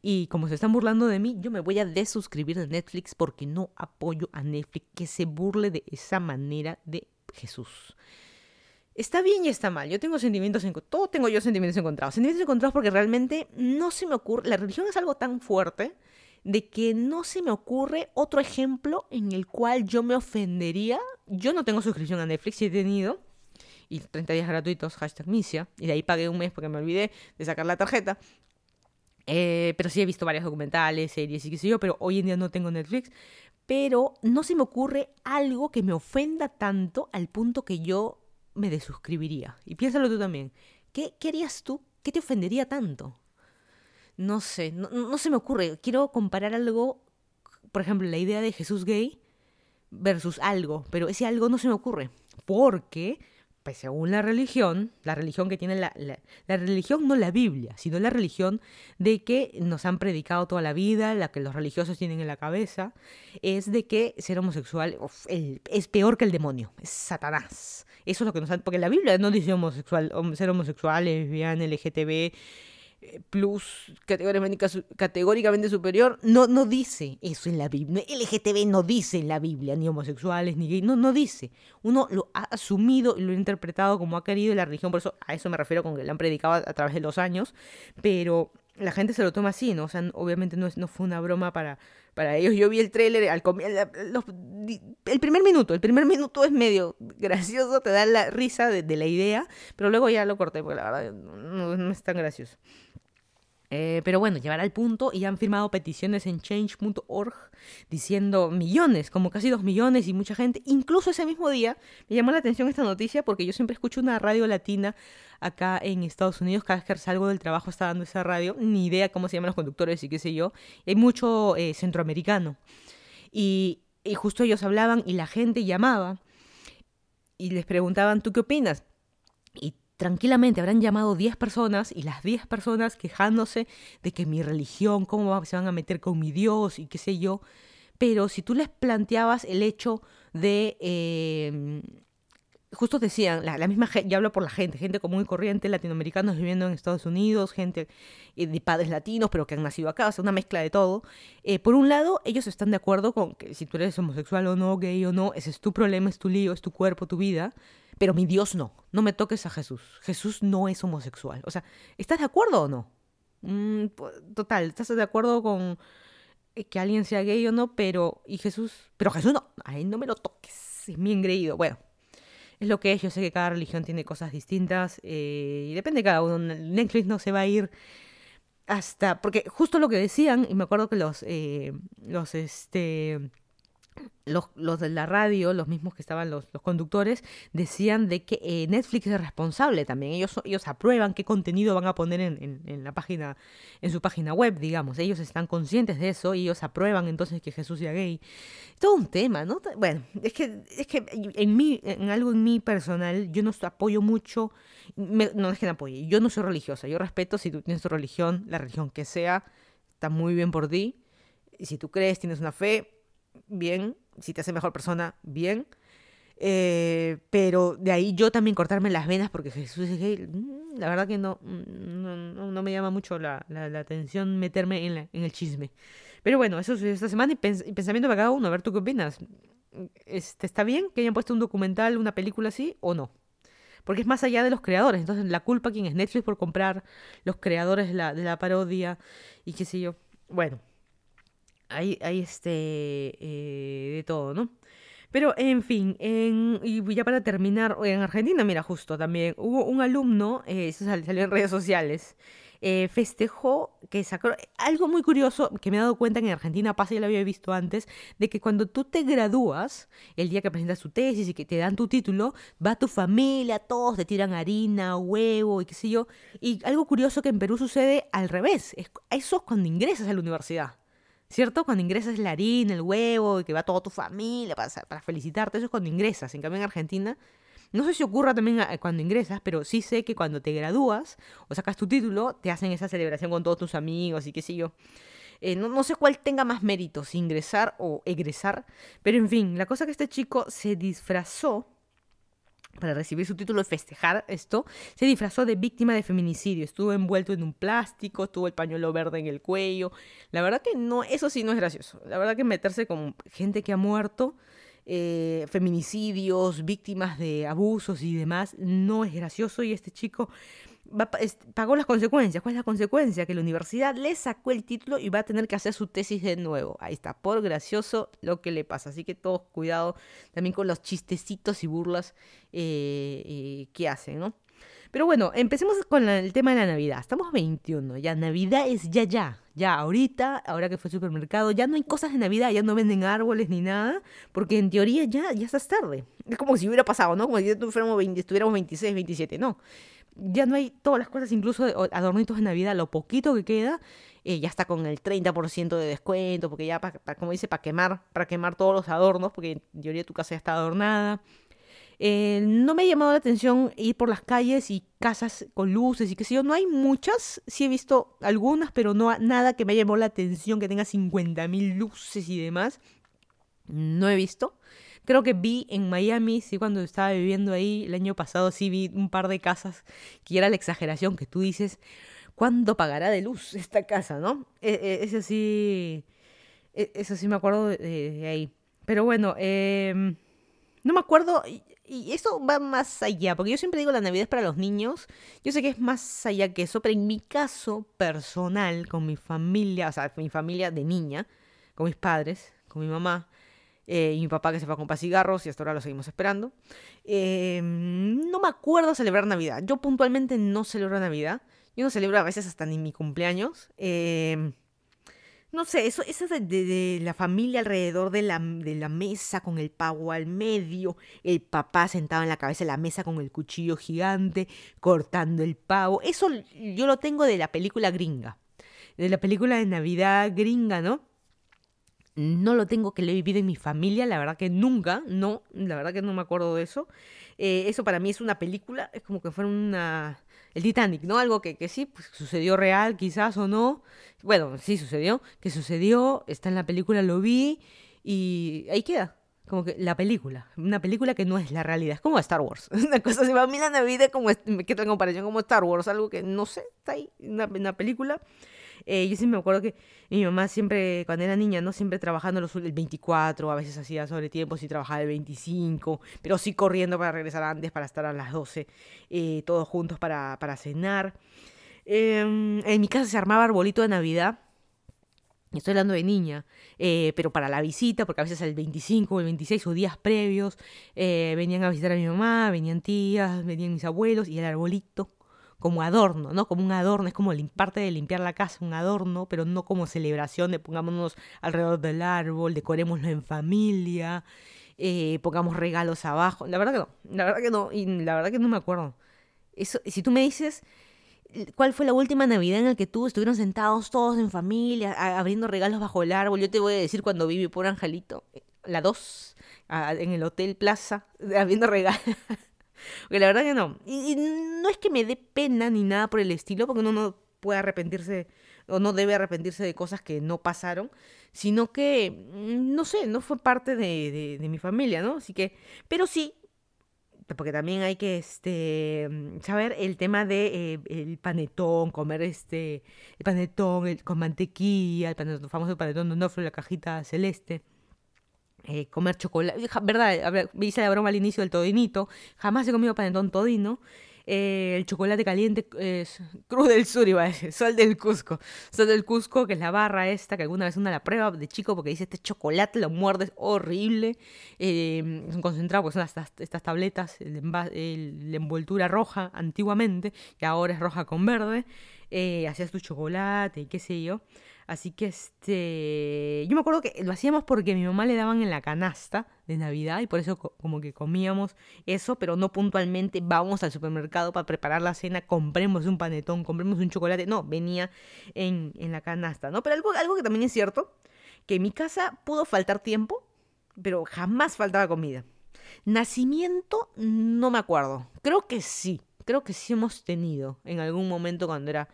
Y como se están burlando de mí, yo me voy a desuscribir de Netflix porque no apoyo a Netflix que se burle de esa manera de Jesús. Está bien y está mal. Yo tengo sentimientos encontrados. Todo tengo yo sentimientos encontrados. Sentimientos encontrados porque realmente no se me ocurre. La religión es algo tan fuerte de que no se me ocurre otro ejemplo en el cual yo me ofendería. Yo no tengo suscripción a Netflix, y he tenido. Y 30 días gratuitos, hashtag Misia. Y de ahí pagué un mes porque me olvidé de sacar la tarjeta. Eh, pero sí he visto varios documentales, series y qué sé yo, pero hoy en día no tengo Netflix. Pero no se me ocurre algo que me ofenda tanto al punto que yo me desuscribiría. Y piénsalo tú también. ¿Qué, qué harías tú? ¿Qué te ofendería tanto? No sé, no, no se me ocurre. Quiero comparar algo, por ejemplo, la idea de Jesús gay versus algo, pero ese algo no se me ocurre. Porque pues según la religión, la religión que tiene la, la, religión, no la Biblia, sino la religión de que nos han predicado toda la vida, la que los religiosos tienen en la cabeza, es de que ser homosexual es peor que el demonio, es Satanás. Eso es lo que nos han... Porque la Biblia no dice homosexual, ser homosexual, lesbiana, LGTB, plus categóricamente, superior, no, no dice eso en la Biblia. LGTB no dice en la Biblia, ni homosexuales, ni gay, no, no dice. Uno lo ha asumido y lo ha interpretado como ha querido la religión, por eso a eso me refiero con que lo han predicado a, través de los años, pero la gente se lo toma así, ¿no? O sea, obviamente no, no fue una broma para, para ellos. Yo vi el tráiler, al el primer minuto, el primer minuto es medio gracioso, te da la risa de, la idea, pero luego ya lo corté porque la verdad no es tan gracioso. Eh, pero bueno, llevará al punto y han firmado peticiones en change.org diciendo millones, como casi dos millones y mucha gente. Incluso ese mismo día me llamó la atención esta noticia porque yo siempre escucho una radio latina acá en Estados Unidos. Cada vez que salgo del trabajo está dando esa radio. Ni idea cómo se llaman los conductores y qué sé yo. Hay mucho eh, centroamericano. Y, y justo ellos hablaban y la gente llamaba y les preguntaban, ¿tú qué opinas? Tranquilamente habrán llamado 10 personas y las 10 personas quejándose de que mi religión, cómo se van a meter con mi Dios y qué sé yo. Pero si tú les planteabas el hecho de... Eh, justo decían, la, misma gente, ya hablo por la gente, gente común y corriente, latinoamericanos viviendo en Estados Unidos, gente eh, de padres latinos, pero que han nacido acá, o sea, una mezcla de todo. Eh, por un lado, ellos están de acuerdo con que si tú eres homosexual o no, gay o no, ese es tu problema, es tu lío, es tu cuerpo, tu vida. Pero mi Dios no, no me toques a Jesús. Jesús no es homosexual. O sea, ¿estás de acuerdo o no? Mm, total, ¿estás de acuerdo con eh, que alguien sea gay o no? Pero, y Jesús, pero Jesús no, ahí no me lo toques, es mi engreído. Bueno, es lo que es, yo sé que cada religión tiene cosas distintas eh, y depende de cada uno. Netflix no se va a ir hasta, porque justo lo que decían, y me acuerdo que los, eh, los, este, los, los, de la radio, los mismos que estaban los, los conductores, decían de que eh, Netflix es responsable también. Ellos, ellos aprueban qué contenido van a poner en, en, la página, en su página web, digamos. Ellos están conscientes de eso y ellos aprueban entonces que Jesús sea gay. Todo un tema, ¿no? Bueno, es que, es que en mí, en algo en mí personal, yo no apoyo mucho, no es que no apoye, yo no soy religiosa, yo respeto si tú tienes tu religión, la religión que sea, está muy bien por ti. Y si tú crees, tienes una fe, bien, si te hace mejor persona, bien. Eh, pero de ahí yo también cortarme las venas porque Jesús es gay, mm, la verdad que no, mm, no, me llama mucho la, la, atención meterme en, en, el chisme. Pero bueno, eso es esta semana y, pensamiento para cada uno, a ver tú qué opinas. Este, ¿Está bien que hayan puesto un documental, una película así o no? Porque es más allá de los creadores, entonces la culpa quién es Netflix por comprar los creadores la, de la parodia y qué sé yo. Bueno, hay, hay este, eh, de todo, ¿no? Pero, en fin, en, y ya para terminar, en Argentina, mira, justo también, hubo un alumno, eh, eso salió en redes sociales, eh, festejó que sacó algo muy curioso que me he dado cuenta que en Argentina pasa, ya lo había visto antes, de que cuando tú te gradúas, el día que presentas tu tesis y que te dan tu título, va tu familia, todos te tiran harina, huevo y qué sé yo. Y algo curioso que en Perú sucede al revés, eso es cuando ingresas a la universidad. ¿Cierto? Cuando ingresas la harina, el huevo, y que va toda tu familia para, para felicitarte, eso es cuando ingresas. En cambio, en Argentina, no sé si ocurra también eh, cuando ingresas, pero sí sé que cuando te gradúas o sacas tu título, te hacen esa celebración con todos tus amigos y qué sé yo. Eh, no, no, sé cuál tenga más mérito, si ingresar o egresar, pero en fin, la cosa que este chico se disfrazó para recibir su título de festejar esto, se disfrazó de víctima de feminicidio. Estuvo envuelto en un plástico, tuvo el pañuelo verde en el cuello. La verdad que no, eso sí no es gracioso. La verdad que meterse con gente que ha muerto, eh, feminicidios, víctimas de abusos y demás, no es gracioso. Y este chico pagó las consecuencias. ¿Cuál es la consecuencia? Que la universidad le sacó el título y va a tener que hacer su tesis de nuevo. Ahí está, por gracioso lo que le pasa. Así que todos cuidado también con los chistecitos y burlas eh, eh, que hacen, ¿no? Pero bueno, empecemos con el tema de la Navidad. Estamos 21, ya Navidad es ya, ya. Ya, ahorita, ahora que fue supermercado, ya no hay cosas de Navidad, ya no venden árboles ni nada, porque en teoría ya, ya estás tarde. Es como si hubiera pasado, ¿no? Como si estuviéramos 26, 27, no ya no hay todas las cosas, incluso adornitos de Navidad, lo poquito que queda, eh, ya está con el 30% de descuento, porque ya, como dice, para quemar, para quemar todos los adornos, porque en teoría tu casa ya está adornada. Eh, no me ha llamado la atención ir por las calles y casas con luces y qué sé yo. No hay muchas, sí he visto algunas, pero no nada que me haya llamado la atención que tenga 50.000 luces y demás. No he visto. Creo que vi en Miami, sí, cuando estaba viviendo ahí el año pasado, sí vi un par de casas que era la exageración que tú dices, ¿cuándo pagará de luz esta casa, no? E, e, eso sí, e, eso sí me acuerdo de, ahí. Pero bueno, em, no me acuerdo, y eso va más allá, porque yo siempre digo la Navidad es para los niños, yo sé que es más allá que eso, pero en mi caso personal, con mi familia, o sea, mi familia de niña, con mis padres, con mi mamá, eh, y mi papá que se fue a comprar cigarros y hasta ahora lo seguimos esperando. Eh, no me acuerdo celebrar Navidad. Yo puntualmente no celebro Navidad. Yo no celebro a veces hasta ni mi cumpleaños. Eh, no sé, eso, eso de, la familia alrededor de la, de la mesa con el pavo al medio, el papá sentado en la cabeza de la mesa con el cuchillo gigante, cortando el pavo. Eso yo lo tengo de la película gringa. De la película de Navidad gringa, ¿no? no lo tengo que le he vivido en mi familia, la verdad que nunca, no, la verdad que no me acuerdo de eso. Eh, eso para mí es una película, es como que fuera una... El Titanic, ¿no? Algo que, que sí, pues, sucedió real quizás o no. Bueno, sí sucedió, que sucedió, está en la película, lo vi y ahí queda. Como que la película, una película que no es la realidad, es como Star Wars. Una cosa así, a mí la Navidad como, quedo en comparación como Star Wars, algo que no sé, está ahí, una, una película. Eh, yo sí me acuerdo que mi mamá siempre, cuando era niña, ¿no? Siempre trabajando los, el 24, a veces hacía sobre tiempo, sí trabajaba el 25, pero sí corriendo para regresar antes, para estar a las 12, eh, todos juntos para, para cenar. Em, en mi casa se armaba arbolito de Navidad. Estoy hablando de niña, eh, pero para la visita, porque a veces el 25 o el 26 o días previos venían a visitar a mi mamá, venían tías, venían mis abuelos y el arbolito como adorno, ¿no? Como un adorno, es como parte de limpiar la casa, un adorno, pero no como celebración de pongámonos alrededor del árbol, decorémoslo en familia, eh, pongamos regalos abajo. La verdad que no, la verdad que no, y la verdad que no me acuerdo. Eso, si tú me dices cuál fue la última Navidad en la que tú estuvieron sentados todos en familia, abriendo regalos bajo el árbol, yo te voy a decir cuando viví por Angelito, eh, la 2, en el Hotel Plaza, abriendo regalos. Porque la verdad que no. Y, no es que me dé pena ni nada por el estilo, porque uno no puede arrepentirse o no debe arrepentirse de cosas que no pasaron, sino que, mm, no sé, no fue parte de, de, mi familia, ¿no? Así que, pero sí, porque también hay que este saber el tema de eh, el panetón, comer este el panetón con mantequilla, el panetón, famoso panetón de la cajita celeste. Eh, comer chocolate. ¿Verdad? Hice la broma al inicio del todinito. Jamás he comido panetón todino. Eh, el chocolate caliente es Cruz del Sur, iba a decir, Sol del Cusco. Sol del Cusco, que es la barra esta, que alguna vez una la prueba de chico porque dice este chocolate lo muerdes horrible. Eh, es un concentrado, porque son estas, estas tabletas, la envoltura roja antiguamente, que ahora es roja con verde. hacías tu chocolate y qué sé yo. Así que este, yo me acuerdo que lo hacíamos porque mi mamá le daban en la canasta de Navidad y por eso como que comíamos eso, pero no puntualmente vamos al supermercado para preparar la cena, compremos un panetón, compremos un chocolate, no, venía en, en la canasta, ¿no? Pero algo, algo que también es cierto, que en mi casa pudo faltar tiempo, pero jamás faltaba comida. Nacimiento, no me acuerdo. Creo que sí, creo que sí hemos tenido en algún momento cuando era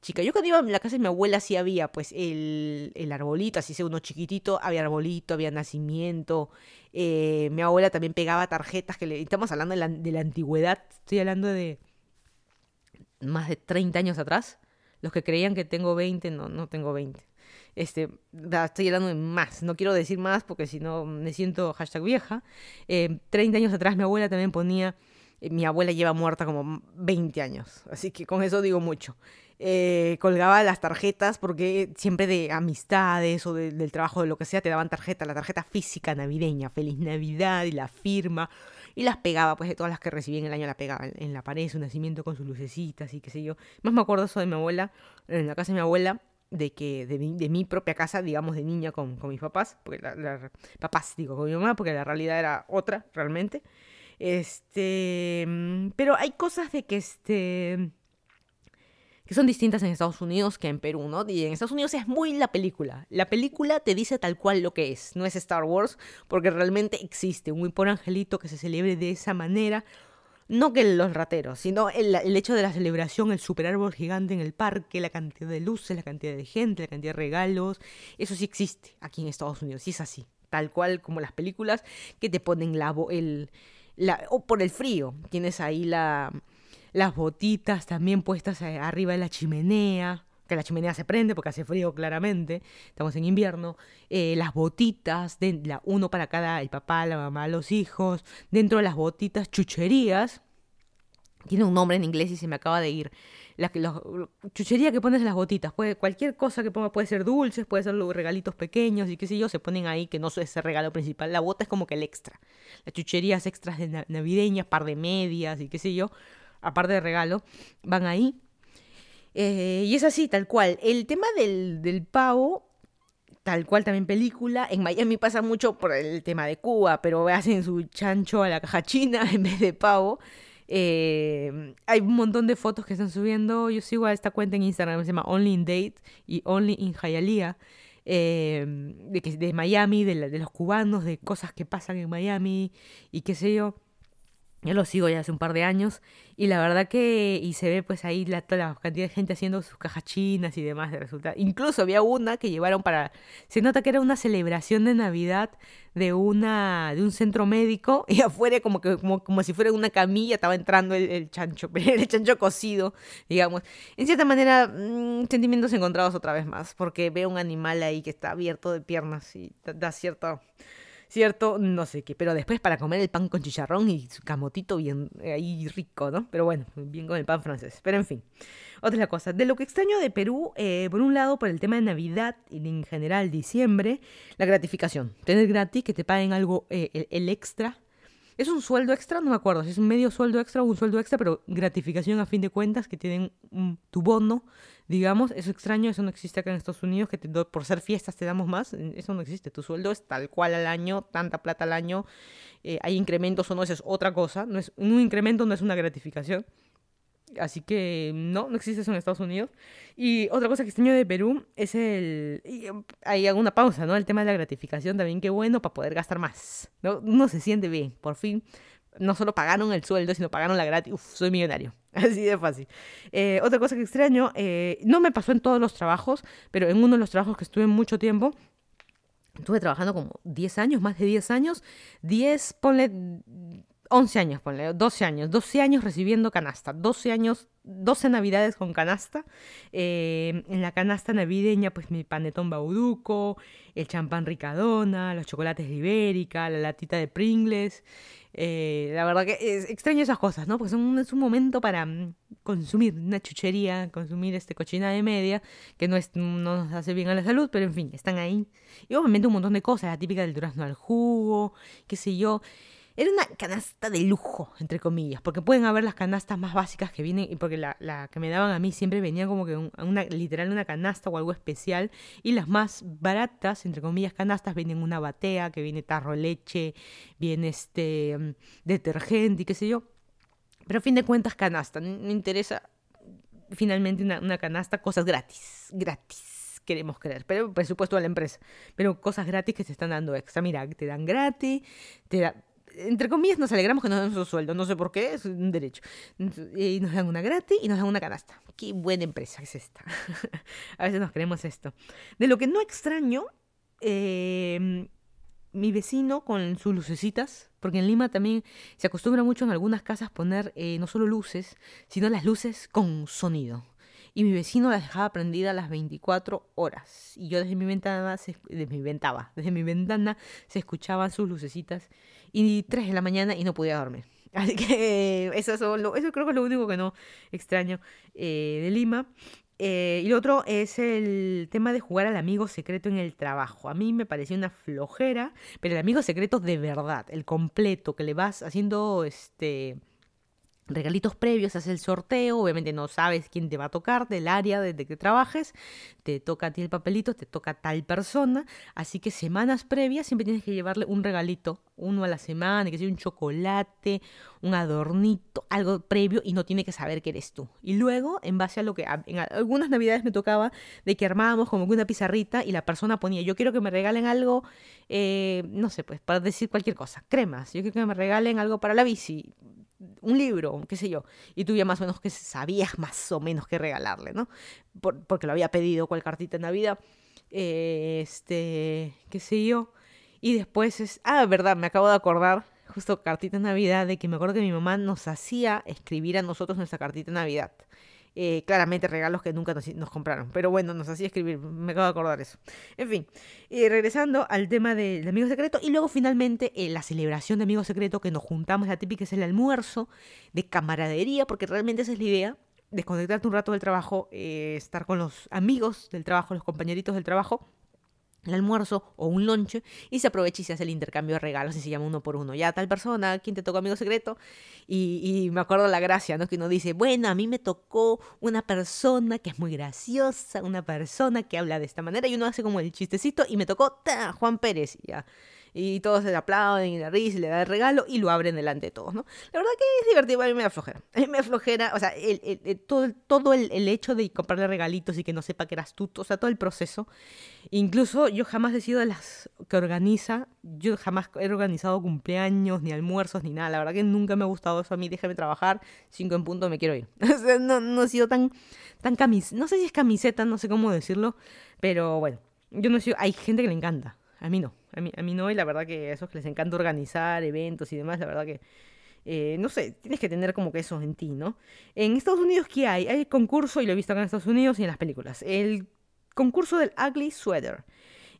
chica. Yo cuando iba a la casa de mi abuela sí había pues el, el arbolito, así sea uno chiquitito, había arbolito, había nacimiento. Eh, mi abuela también pegaba tarjetas que le... Estamos hablando de la, antigüedad, estoy hablando de más de 30 años atrás. Los que creían que tengo 20, no, no tengo 20. Este, estoy hablando de más, no quiero decir más porque si no me siento hashtag vieja. Eh, 30 años atrás mi abuela también ponía, eh, mi abuela lleva muerta como 20 años, así que con eso digo mucho. Eh, colgaba las tarjetas porque siempre de amistades o de, del trabajo, de lo que sea, te daban tarjeta, la tarjeta física navideña, feliz Navidad y la firma. Y las pegaba, pues de todas las que recibí en el año la pegaba en, la pared, su nacimiento con sus lucecitas y qué sé yo. Más me acuerdo eso de mi abuela, en la casa de mi abuela, de que de mi, propia casa, digamos, de niña con, con mis papás, porque la, la, papás, digo, con mi mamá, porque la realidad era otra, realmente. Este, mm, pero hay cosas de que este que son distintas en Estados Unidos que en Perú, ¿no? Y en Estados Unidos es muy la película. La película te dice tal cual lo que es, no es Star Wars, porque realmente existe un muy por angelito que se celebre de esa manera, no que los rateros, sino el, hecho de la celebración, el super árbol gigante en el parque, la cantidad de luces, la cantidad de gente, la cantidad de regalos, eso sí existe aquí en Estados Unidos, sí es así, tal cual como las películas que te ponen la, el, la, o por el frío, tienes ahí la, las botitas también puestas arriba de la chimenea, que la chimenea se prende porque hace frío claramente, estamos en invierno, eh, las botitas, de, la, uno para cada, el papá, la mamá, los hijos, dentro de las botitas, chucherías, tiene un nombre en inglés y se me acaba de ir, la, chuchería que pones en las botitas, puede, cualquier cosa que ponga, puede ser dulces, puede ser los regalitos pequeños y qué sé yo, se ponen ahí que no es ese regalo principal, la bota es como que el extra, las chucherías extras de navideñas, par de medias y qué sé yo, aparte de regalo, van ahí. Eh, y es así, tal cual. El tema del, del pavo, tal cual también película. En Miami pasa mucho por el tema de Cuba, pero hacen su chancho a la caja china en vez de pavo. Eh, hay un montón de fotos que están subiendo. Yo sigo a esta cuenta en Instagram, se llama Only in Date y Only in Hialeah. Eh, de, de Miami, de, de los cubanos, de cosas que pasan en Miami y qué sé yo. Yo lo sigo ya hace un par de años y la verdad que y se ve pues ahí la, la cantidad de gente haciendo sus cajas chinas y demás de resultado. Incluso había una que llevaron para se nota que era una celebración de Navidad de una de un centro médico y afuera como que como, como si fuera una camilla estaba entrando el, el chancho, el chancho cocido, digamos. En cierta manera mmm, sentimientos encontrados otra vez más porque veo un animal ahí que está abierto de piernas y da cierto ¿cierto? No sé qué, pero después para comer el pan con chicharrón y su camotito bien eh, ahí rico, ¿no? Pero bueno, bien con el pan francés. Pero en fin, otra cosa. De lo que extraño de Perú, eh, por un lado, por el tema de Navidad y en general diciembre, la gratificación. Tener gratis, que te paguen algo, eh, el, el extra ¿Es un sueldo extra? No me acuerdo si es un medio sueldo extra o un sueldo extra, pero gratificación a fin de cuentas que tienen un, tu bono, digamos. Eso extraño, eso no existe acá en Estados Unidos, que te, por ser fiestas te damos más. Eso no existe. Tu sueldo es tal cual al año, tanta plata al año. Eh, hay incrementos o no, eso es otra cosa. No es, un incremento no es una gratificación. Así que no, no existe eso en Estados Unidos. Y otra cosa que extraño de Perú es el... Um, hay alguna pausa, ¿no? El tema de la gratificación también, qué bueno para poder gastar más. ¿no? Uno se siente bien, por fin. No solo pagaron el sueldo, sino pagaron la gratis. Uf, soy millonario. Así de fácil. Eh, otra cosa que extraño, eh, no me pasó en todos los trabajos, pero en uno de los trabajos que estuve mucho tiempo, estuve trabajando como 10 años, más de 10 años. 10, ponle 11 años, ponle, 12 años, 12 años recibiendo canasta, 12 años, 12 navidades con canasta. Eh, en la canasta navideña, pues mi panetón bauduco, el champán ricadona, los chocolates de Ibérica, la latita de Pringles. Eh, la verdad que es extraño esas cosas, ¿no? Porque son, es un momento para mm, consumir una chuchería, consumir este cochina de media, que no, es, no nos hace bien a la salud, pero en fin, están ahí. Y obviamente un montón de cosas, la típica del durazno al jugo, qué sé yo. Era una canasta de lujo, entre comillas, porque pueden haber las canastas más básicas que vienen, y porque la, la que me daban a mí siempre venía como que un, una, literal una canasta o algo especial, y las más baratas, entre comillas, canastas, vienen una batea, que viene tarro leche, viene este um, detergente y qué sé yo. Pero a fin de cuentas, canasta. Me interesa finalmente una, canasta, cosas gratis, gratis queremos creer, pero presupuesto de la empresa, pero cosas gratis que se están dando extra. Mira, te dan gratis, te da, entre comillas, nos alegramos que nos den su sueldo. No sé por qué, es un derecho. Y nos dan una gratis y nos dan una canasta. Qué buena empresa es esta. a veces nos creemos esto. De lo que no extraño, eh, mi vecino con sus lucecitas, porque en Lima también se acostumbra mucho en algunas casas poner eh, no solo luces, sino las luces con sonido. Y mi vecino las dejaba prendidas las 24 horas. Y yo desde mi ventana, se, desde mi ventana, desde mi ventana se escuchaban sus lucecitas. Y 3 de la mañana y no podía dormir. Así que eso, eso, eso creo que es lo único que no extraño eh, de Lima. Eh, y lo otro es el tema de jugar al amigo secreto en el trabajo. A mí me parecía una flojera, pero el amigo secreto de verdad, el completo, que le vas haciendo este regalitos previos, haces el sorteo, obviamente no sabes quién te va a tocar del área desde que trabajes, te toca a ti el papelito, te toca tal persona, así que semanas previas siempre tienes que llevarle un regalito, uno a la semana, que sea un chocolate, un adornito, algo previo y no tiene que saber que eres tú. Y luego, en base a lo que en algunas navidades me tocaba de que armábamos como que una pizarrita y la persona ponía, yo quiero que me regalen algo, eh, no sé, pues para decir cualquier cosa, cremas, yo quiero que me regalen algo para la bici, un libro, qué sé yo, y tú ya más o menos que sabías más o menos qué regalarle, ¿no? porque lo había pedido cual cartita en Navidad, eh, este, qué sé yo, y después es, ah, verdad, me acabo de acordar, justo cartita en Navidad, de que me acuerdo que mi mamá nos hacía escribir a nosotros nuestra cartita en Navidad. Eh, claramente regalos que nunca nos, compraron. Pero bueno, nos hacía escribir, me acabo de acordar eso. En fin, eh, regresando al tema del de amigo secreto y luego finalmente eh, la celebración de amigo secreto que nos juntamos, la típica es el almuerzo de camaradería, porque realmente esa es la idea, desconectarte un rato del trabajo, estar con los amigos del trabajo, los compañeritos del trabajo el almuerzo o un lunch y se aprovecha y se hace el intercambio de regalos y se llama uno por uno. Ya tal persona, ¿quién te tocó amigo secreto? Y, y, me acuerdo la gracia, ¿no? Que uno dice, bueno, a mí me tocó una persona que es muy graciosa, una persona que habla de esta manera y uno hace como el chistecito y me tocó ¡ta! Juan Pérez. ya y todos le aplauden y la risa y le da el regalo y lo abren delante de todos, ¿no? La verdad que es divertido, a mí me da flojera. A mí me da flojera, o sea, el, todo, todo el, hecho de comprarle regalitos y que no sepa que eras tú, o sea, todo el proceso. Incluso yo jamás he sido de las que organiza, yo jamás he organizado cumpleaños, ni almuerzos, ni nada. La verdad que nunca me ha gustado eso a mí, déjame trabajar, cinco en punto, me quiero ir. O sea, no, no he sido tan, tan camis, no sé si es camiseta, no sé cómo decirlo, pero bueno, yo no he sido, hay gente que le encanta. A mí no, a mí, a mí no, y la verdad que a esos que les encanta organizar eventos y demás, la verdad que, eh, no sé, tienes que tener como que eso en ti, ¿no? En Estados Unidos, ¿qué hay? Hay concurso, y lo he visto acá en Estados Unidos y en las películas, el concurso del ugly sweater,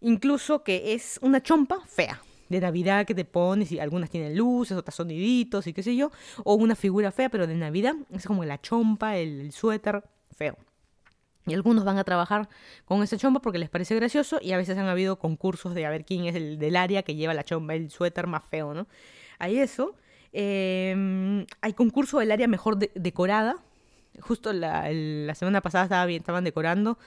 incluso que es una chompa fea, de Navidad que te pones y algunas tienen luces, otras soniditos y qué sé yo, o una figura fea, pero de Navidad es como la chompa, el suéter feo. Y algunos van a trabajar con ese chompa porque les parece gracioso y a veces han habido concursos de a ver quién es el del área que lleva la chompa, el suéter más feo, ¿no? Hay eso. Em, hay concurso del área mejor decorada. Justo la, semana pasada estaba bien, estaban decorando.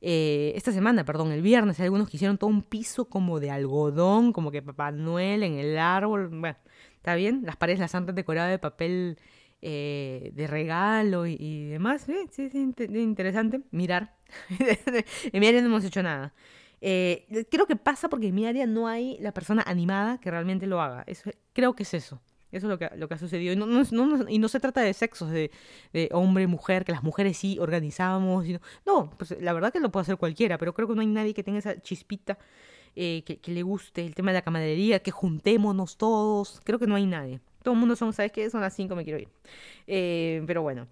Eh, esta semana, perdón, el viernes, algunos que hicieron todo un piso como de algodón, como que Papá Noel en el árbol. Bueno, está bien. Las paredes las han decorado de papel eh, de regalo y, demás. Sí, sí, interesante mirar. en mi área no hemos hecho nada. Eh, creo que pasa porque en mi área no hay la persona animada que realmente lo haga. Eso, creo que es eso. Eso es lo que, lo que ha sucedido. Y no, no, y no se trata de sexos, de, de hombre, mujer, que las mujeres sí organizábamos. no, pues la verdad que lo puede hacer cualquiera, pero creo que no hay nadie que tenga esa chispita eh, que, que, le guste el tema de la camaradería, que juntémonos todos. Creo que no hay nadie. Todo el mundo son, ¿sabes qué? Son las 5, me quiero ir. Eh, pero bueno.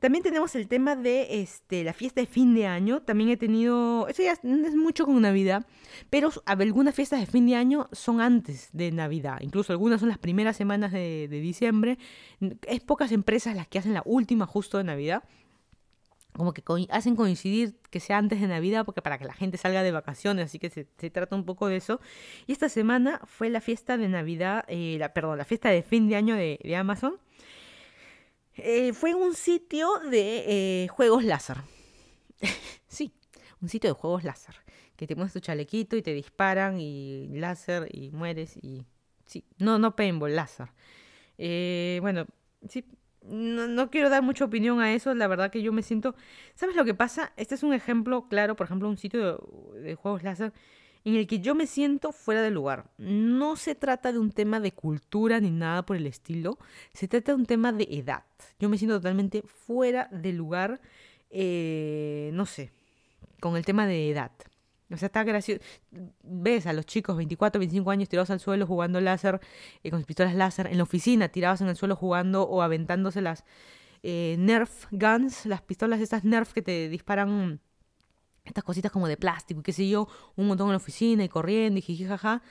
También tenemos el tema de este, la fiesta de fin de año. También he tenido, eso ya es mucho con Navidad, pero algunas fiestas de fin de año son antes de Navidad. Incluso algunas son las primeras semanas de, de diciembre. Es pocas empresas las que hacen la última justo de Navidad como que hacen coincidir que sea antes de Navidad, porque para que la gente salga de vacaciones, así que se, trata un poco de eso. Y esta semana fue la fiesta de Navidad, eh, la, perdón, la fiesta de fin de año de, Amazon. Eh, fue un sitio de eh, juegos láser. sí, un sitio de juegos láser. Que te pones tu chalequito y te disparan y láser y mueres y... Sí, no, no paintball, láser. bueno, sí, no, quiero dar mucha opinión a eso, la verdad que yo me siento... ¿Sabes lo que pasa? Este es un ejemplo claro, por ejemplo, un sitio de, juegos láser en el que yo me siento fuera de lugar. No se trata de un tema de cultura ni nada por el estilo, se trata de un tema de edad. Yo me siento totalmente fuera de lugar, eh, no sé, con el tema de edad. O sea, está gracioso. Ves a los chicos 24, 25 años tirados al suelo jugando láser, eh, con pistolas láser, en la oficina tirados en el suelo jugando o aventándose las eh, Nerf guns, las pistolas esas Nerf que te disparan estas cositas como de plástico y qué sé yo, un montón en la oficina y corriendo y jijijaja.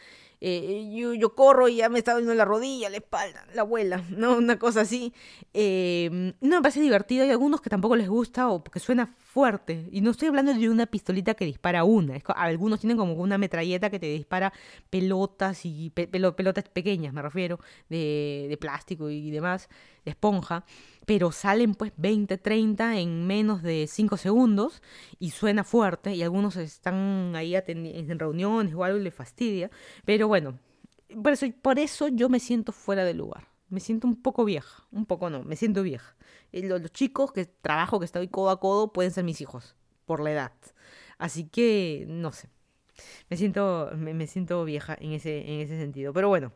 Eh, yo, corro y ya me está doliendo la rodilla, la espalda, la abuela, ¿no? Una cosa así. Eh, no me parece divertido. Hay algunos que tampoco les gusta o porque suena fuerte. Y no estoy hablando de una pistolita que dispara una. algunos tienen como una metralleta que te dispara pelotas y pelotas pequeñas, me refiero, de, de plástico y demás, esponja pero salen pues 20, 30 en menos de 5 segundos y suena fuerte y algunos están ahí en reuniones o algo y les fastidia, pero bueno, por eso, por eso yo me siento fuera de lugar. Me siento un poco vieja, un poco no, me siento vieja. Los, los chicos que trabajo, que estoy codo a codo, pueden ser mis hijos, por la edad. Así que, no sé, me siento, me, me siento vieja en ese, en ese sentido. Pero bueno,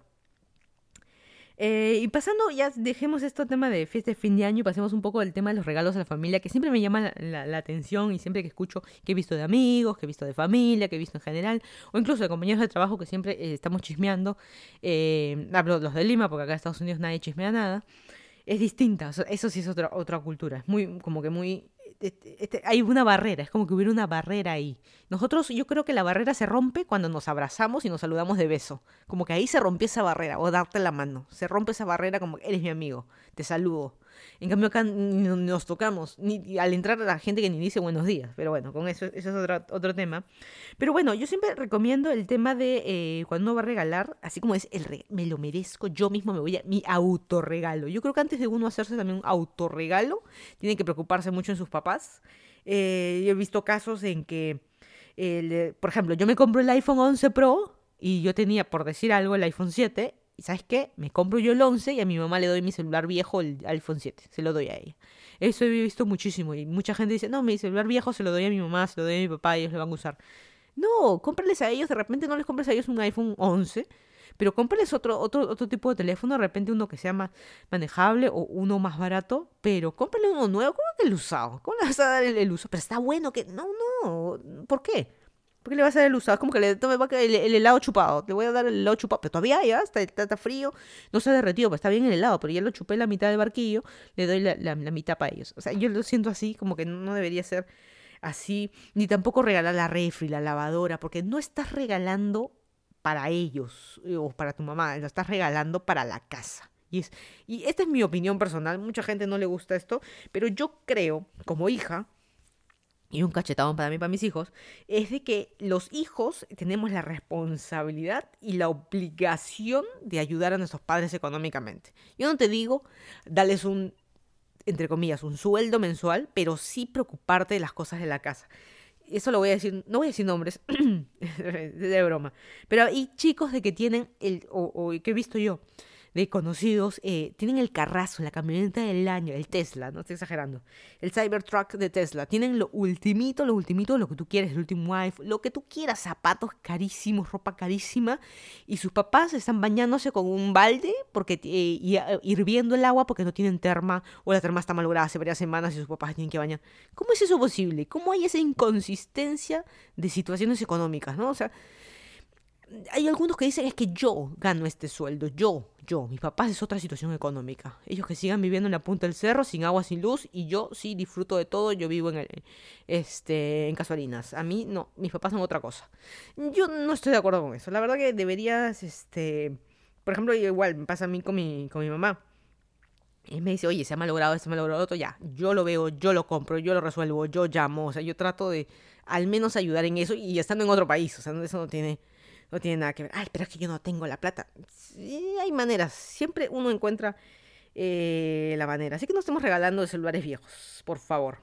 eh, y pasando, ya dejemos esto tema de fiesta de fin de año y pasemos un poco del tema de los regalos a la familia, que siempre me llama la, atención y siempre que escucho que he visto de amigos, que he visto de familia, que he visto en general, o incluso de compañeros de trabajo que siempre eh, estamos chismeando, eh, hablo los de Lima, porque acá en Estados Unidos nadie chismea nada, es distinta, eso sí es otra, otra cultura, es muy, como que muy este, este, hay una barrera, es como que hubiera una barrera ahí. Nosotros, yo creo que la barrera se rompe cuando nos abrazamos y nos saludamos de beso. Como que ahí se rompió esa barrera, o darte la mano. Se rompe esa barrera como eres mi amigo, te saludo. En cambio acá nos tocamos, ni, al entrar a la gente que ni dice buenos días, pero bueno, con eso, eso es otro, otro tema. Pero bueno, yo siempre recomiendo el tema de eh, cuando uno va a regalar, así como es, el me lo merezco, yo mismo me voy a mi autorregalo. Yo creo que antes de uno hacerse también un autorregalo, tiene que preocuparse mucho en sus papás. Eh, yo he visto casos en que, por ejemplo, yo me compro el iPhone 11 Pro y yo tenía, por decir algo, el iPhone 7 y sabes qué, me compro yo el 11 y a mi mamá le doy mi celular viejo, el iPhone 7, se lo doy a ella. Eso he visto muchísimo y mucha gente dice, no, mi celular viejo se lo doy a mi mamá, se lo doy a mi papá, ellos lo van a usar. No, cómprales a ellos, de repente no les compres a ellos un iPhone 11, pero cómprales otro, otro, otro tipo de teléfono, de repente uno que sea más manejable o uno más barato, pero cómprale uno nuevo, ¿cómo que el usado? ¿Cómo le vas a dar el, el uso? Pero está bueno que... No, no, ¿por qué? ¿Por qué le vas a dar el usado? Es como que le tome el, el, helado chupado. Le voy a dar el helado chupado. Pero todavía ya está, frío. No se ha derretido, pero está bien el helado. Pero ya lo chupé la mitad del barquillo. Le doy la, mitad para ellos. O sea, yo lo siento así, como que no debería ser así. Ni tampoco regalar la refri, la lavadora. Porque no estás regalando para ellos eh, o para tu mamá. Lo estás regalando para la casa. Y esta es mi opinión personal. Mucha gente no le gusta esto. Pero yo creo, como hija, y un cachetado para mí, para mis hijos, es de que los hijos tenemos la responsabilidad y la obligación de ayudar a nuestros padres económicamente. Yo no te digo, darles un, entre comillas, un sueldo mensual, pero sí preocuparte de las cosas de la casa. Eso lo voy a decir, no voy a decir nombres, de broma, pero hay chicos de que tienen, el, o que he visto yo, de conocidos eh, tienen el carrazo, la camioneta del año, el Tesla, no estoy exagerando, el Cybertruck de Tesla, tienen lo ultimito, lo ultimito, lo que tú quieres, el último iPhone, lo que tú quieras, zapatos carísimos, ropa carísima, y sus papás están bañándose con un balde porque eh, y, eh, hirviendo el agua porque no tienen terma o la terma está malograda hace varias semanas y sus papás tienen que bañar. ¿Cómo es eso posible? ¿Cómo hay esa inconsistencia de situaciones económicas, no? O sea, hay algunos que dicen es que yo gano este sueldo, yo, yo, mis papás es otra situación económica. Ellos que sigan viviendo en la punta del cerro, sin agua, sin luz, y yo sí disfruto de todo, yo vivo en, el, este, en Casuarinas. A mí no, mis papás son otra cosa. Yo no estoy de acuerdo con eso. La verdad que deberías, este, por ejemplo, igual me pasa a mí con mi, con mi mamá. Y me dice, oye, se ha malogrado se ha malogrado otro, ya, yo lo veo, yo lo compro, yo lo resuelvo, yo llamo, o sea, yo trato de al menos ayudar en eso y estando en otro país, o sea, eso no tiene no tiene nada que ver. Ay, pero es que yo no tengo la plata. Sí, hay maneras. Siempre uno encuentra eh, la manera. Así que no estemos regalando celulares viejos, por favor.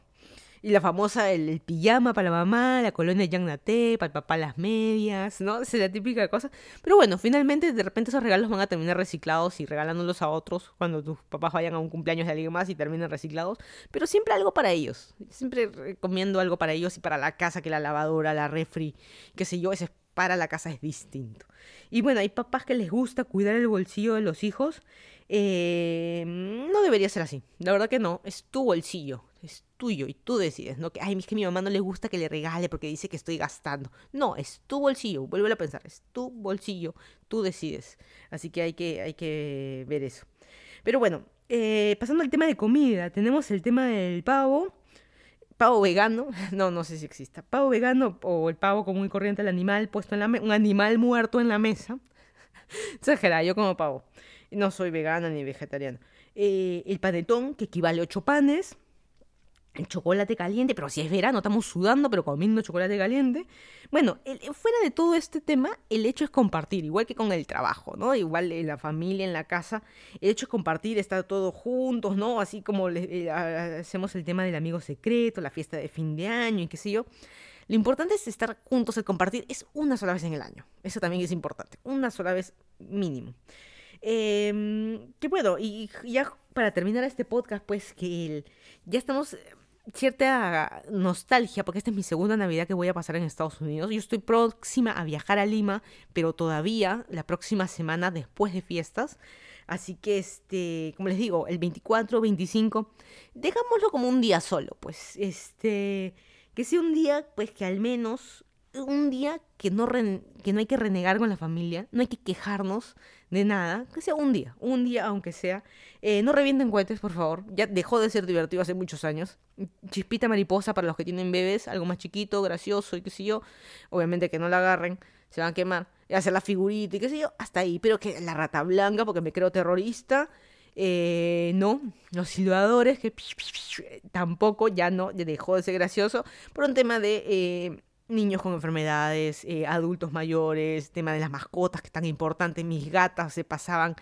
Y la famosa, el, pijama para la mamá, la colonia Nate, para el papá las medias, ¿no? Esa es la típica cosa. Pero bueno, finalmente de repente esos regalos van a terminar reciclados y regalándolos a otros cuando tus papás vayan a un cumpleaños de alguien más y terminen reciclados. Pero siempre algo para ellos. Siempre recomiendo algo para ellos y para la casa, que la lavadora, la refri, qué sé yo, ese para la casa es distinto. Y bueno, hay papás que les gusta cuidar el bolsillo de los hijos. Eh, no debería ser así. La verdad que no. Es tu bolsillo. Es tuyo y tú decides. No que, ay, es que mi mamá no le gusta que le regale porque dice que estoy gastando. No, es tu bolsillo. Vuelve a pensar. Es tu bolsillo. Tú decides. Así que hay que, hay que ver eso. Pero bueno, eh, pasando al tema de comida. Tenemos el tema del pavo pavo vegano, no, no sé si exista, pavo vegano o el pavo común y corriente, el animal puesto en la mesa, un animal muerto en la mesa. Exagera, yo como pavo. No soy vegana ni vegetariana. Eh, el panetón, que equivale a ocho panes el chocolate caliente, pero si es verano, estamos sudando, pero comiendo chocolate caliente. Bueno, fuera de todo este tema, el hecho es compartir, igual que con el trabajo, ¿no? Igual en la familia, en la casa, el hecho es compartir, estar todos juntos, ¿no? Así como eh, hacemos el tema del amigo secreto, la fiesta de fin de año y qué sé yo. Lo importante es estar juntos, el compartir, es una sola vez en el año. Eso también es importante, una sola vez mínimo. Eh, que bueno, y ya para terminar este podcast, pues que ya estamos cierta nostalgia, porque esta es mi segunda Navidad que voy a pasar en Estados Unidos. Yo estoy próxima a viajar a Lima, pero todavía la próxima semana después de fiestas. Así que, este, como les digo, el 24, 25, dejámoslo como un día solo, pues, este, que sea un día, pues, que al menos un día que no, que no hay que renegar con la familia, no hay que quejarnos de nada, que sea un día, un día aunque sea. Eh, no revienten cohetes, por favor, ya dejó de ser divertido hace muchos años. Chispita mariposa para los que tienen bebés, algo más chiquito, gracioso y qué sé yo. Obviamente que no la agarren, se van a quemar. Hacer la figurita y qué sé yo, hasta ahí. Pero que la rata blanca, porque me creo terrorista. Eh, no, los silbadores, que tampoco ya no dejó de ser gracioso por un tema de eh, niños con enfermedades, eh, adultos mayores, tema de las mascotas que es tan importante, mis gatas se pasaban,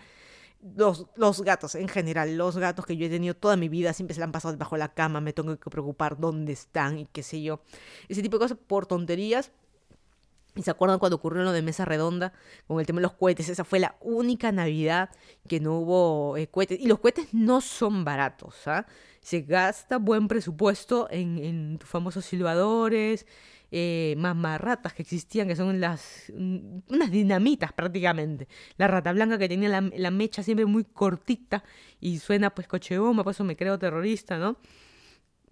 los, los gatos en general, los gatos que yo he tenido toda mi vida siempre se la han pasado debajo de la cama, me tengo que preocupar dónde están y qué sé yo. Ese tipo de cosas por tonterías. ¿Y se acuerdan cuando ocurrió lo de mesa redonda con el tema de los cohetes? Esa fue la única Navidad que no hubo eh, cohetes. Y los cohetes no son baratos, ¿ah? Se gasta buen presupuesto en, en tus famosos silbadores, eh, mamarratas que existían, que son las mm, unas dinamitas prácticamente. La rata blanca que tenía la, mecha siempre muy cortita y suena pues coche bomba, por eso me creo terrorista, ¿no?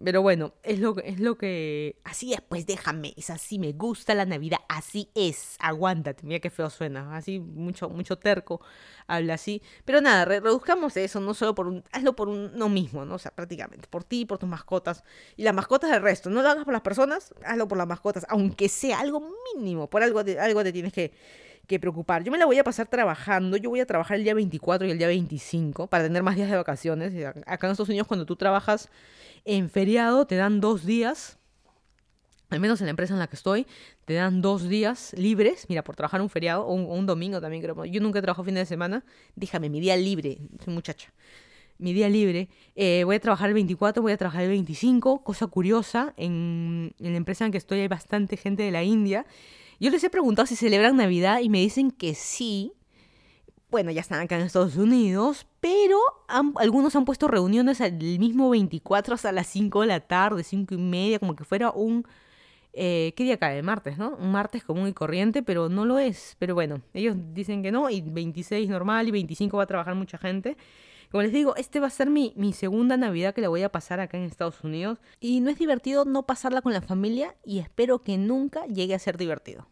Pero bueno, es lo, es lo que... Así es, pues déjame, es así, me gusta la Navidad, así es, aguántate, mira qué feo suena, así mucho, mucho terco habla así. Pero nada, reduzcamos eso, no solo por un... Hazlo por uno mismo, ¿no? O sea, prácticamente, por ti, por tus mascotas y las mascotas del resto. No lo hagas por las personas, hazlo por las mascotas, aunque sea algo mínimo, por algo, algo te tienes que que preocupar. Yo me la voy a pasar trabajando. Yo voy a trabajar el día 24 y el día 25 para tener más días de vacaciones. Acá en Estados Unidos, cuando tú trabajas en feriado, te dan dos días. Al menos en la empresa en la que estoy, te dan dos días libres. Mira, por trabajar un feriado o un, domingo también creo. Yo nunca trabajo fin de semana. Déjame mi día libre. Soy muchacha mi día libre. Eh, voy a trabajar el 24, voy a trabajar el 25. Cosa curiosa, en, en, la empresa en que estoy hay bastante gente de la India yo les he preguntado si celebran Navidad y me dicen que sí. Bueno, ya están acá en Estados Unidos, pero algunos han puesto reuniones el mismo 24 hasta las 5 de la tarde, 5 y media, como que fuera un... Eh, ¿Qué día cae? Martes, ¿no? Un martes común y corriente, pero no lo es. Pero bueno, ellos dicen que no, y 26 normal y 25 va a trabajar mucha gente. Como les digo, este va a ser mi, segunda Navidad que la voy a pasar acá en Estados Unidos. Y no es divertido no pasarla con la familia y espero que nunca llegue a ser divertido.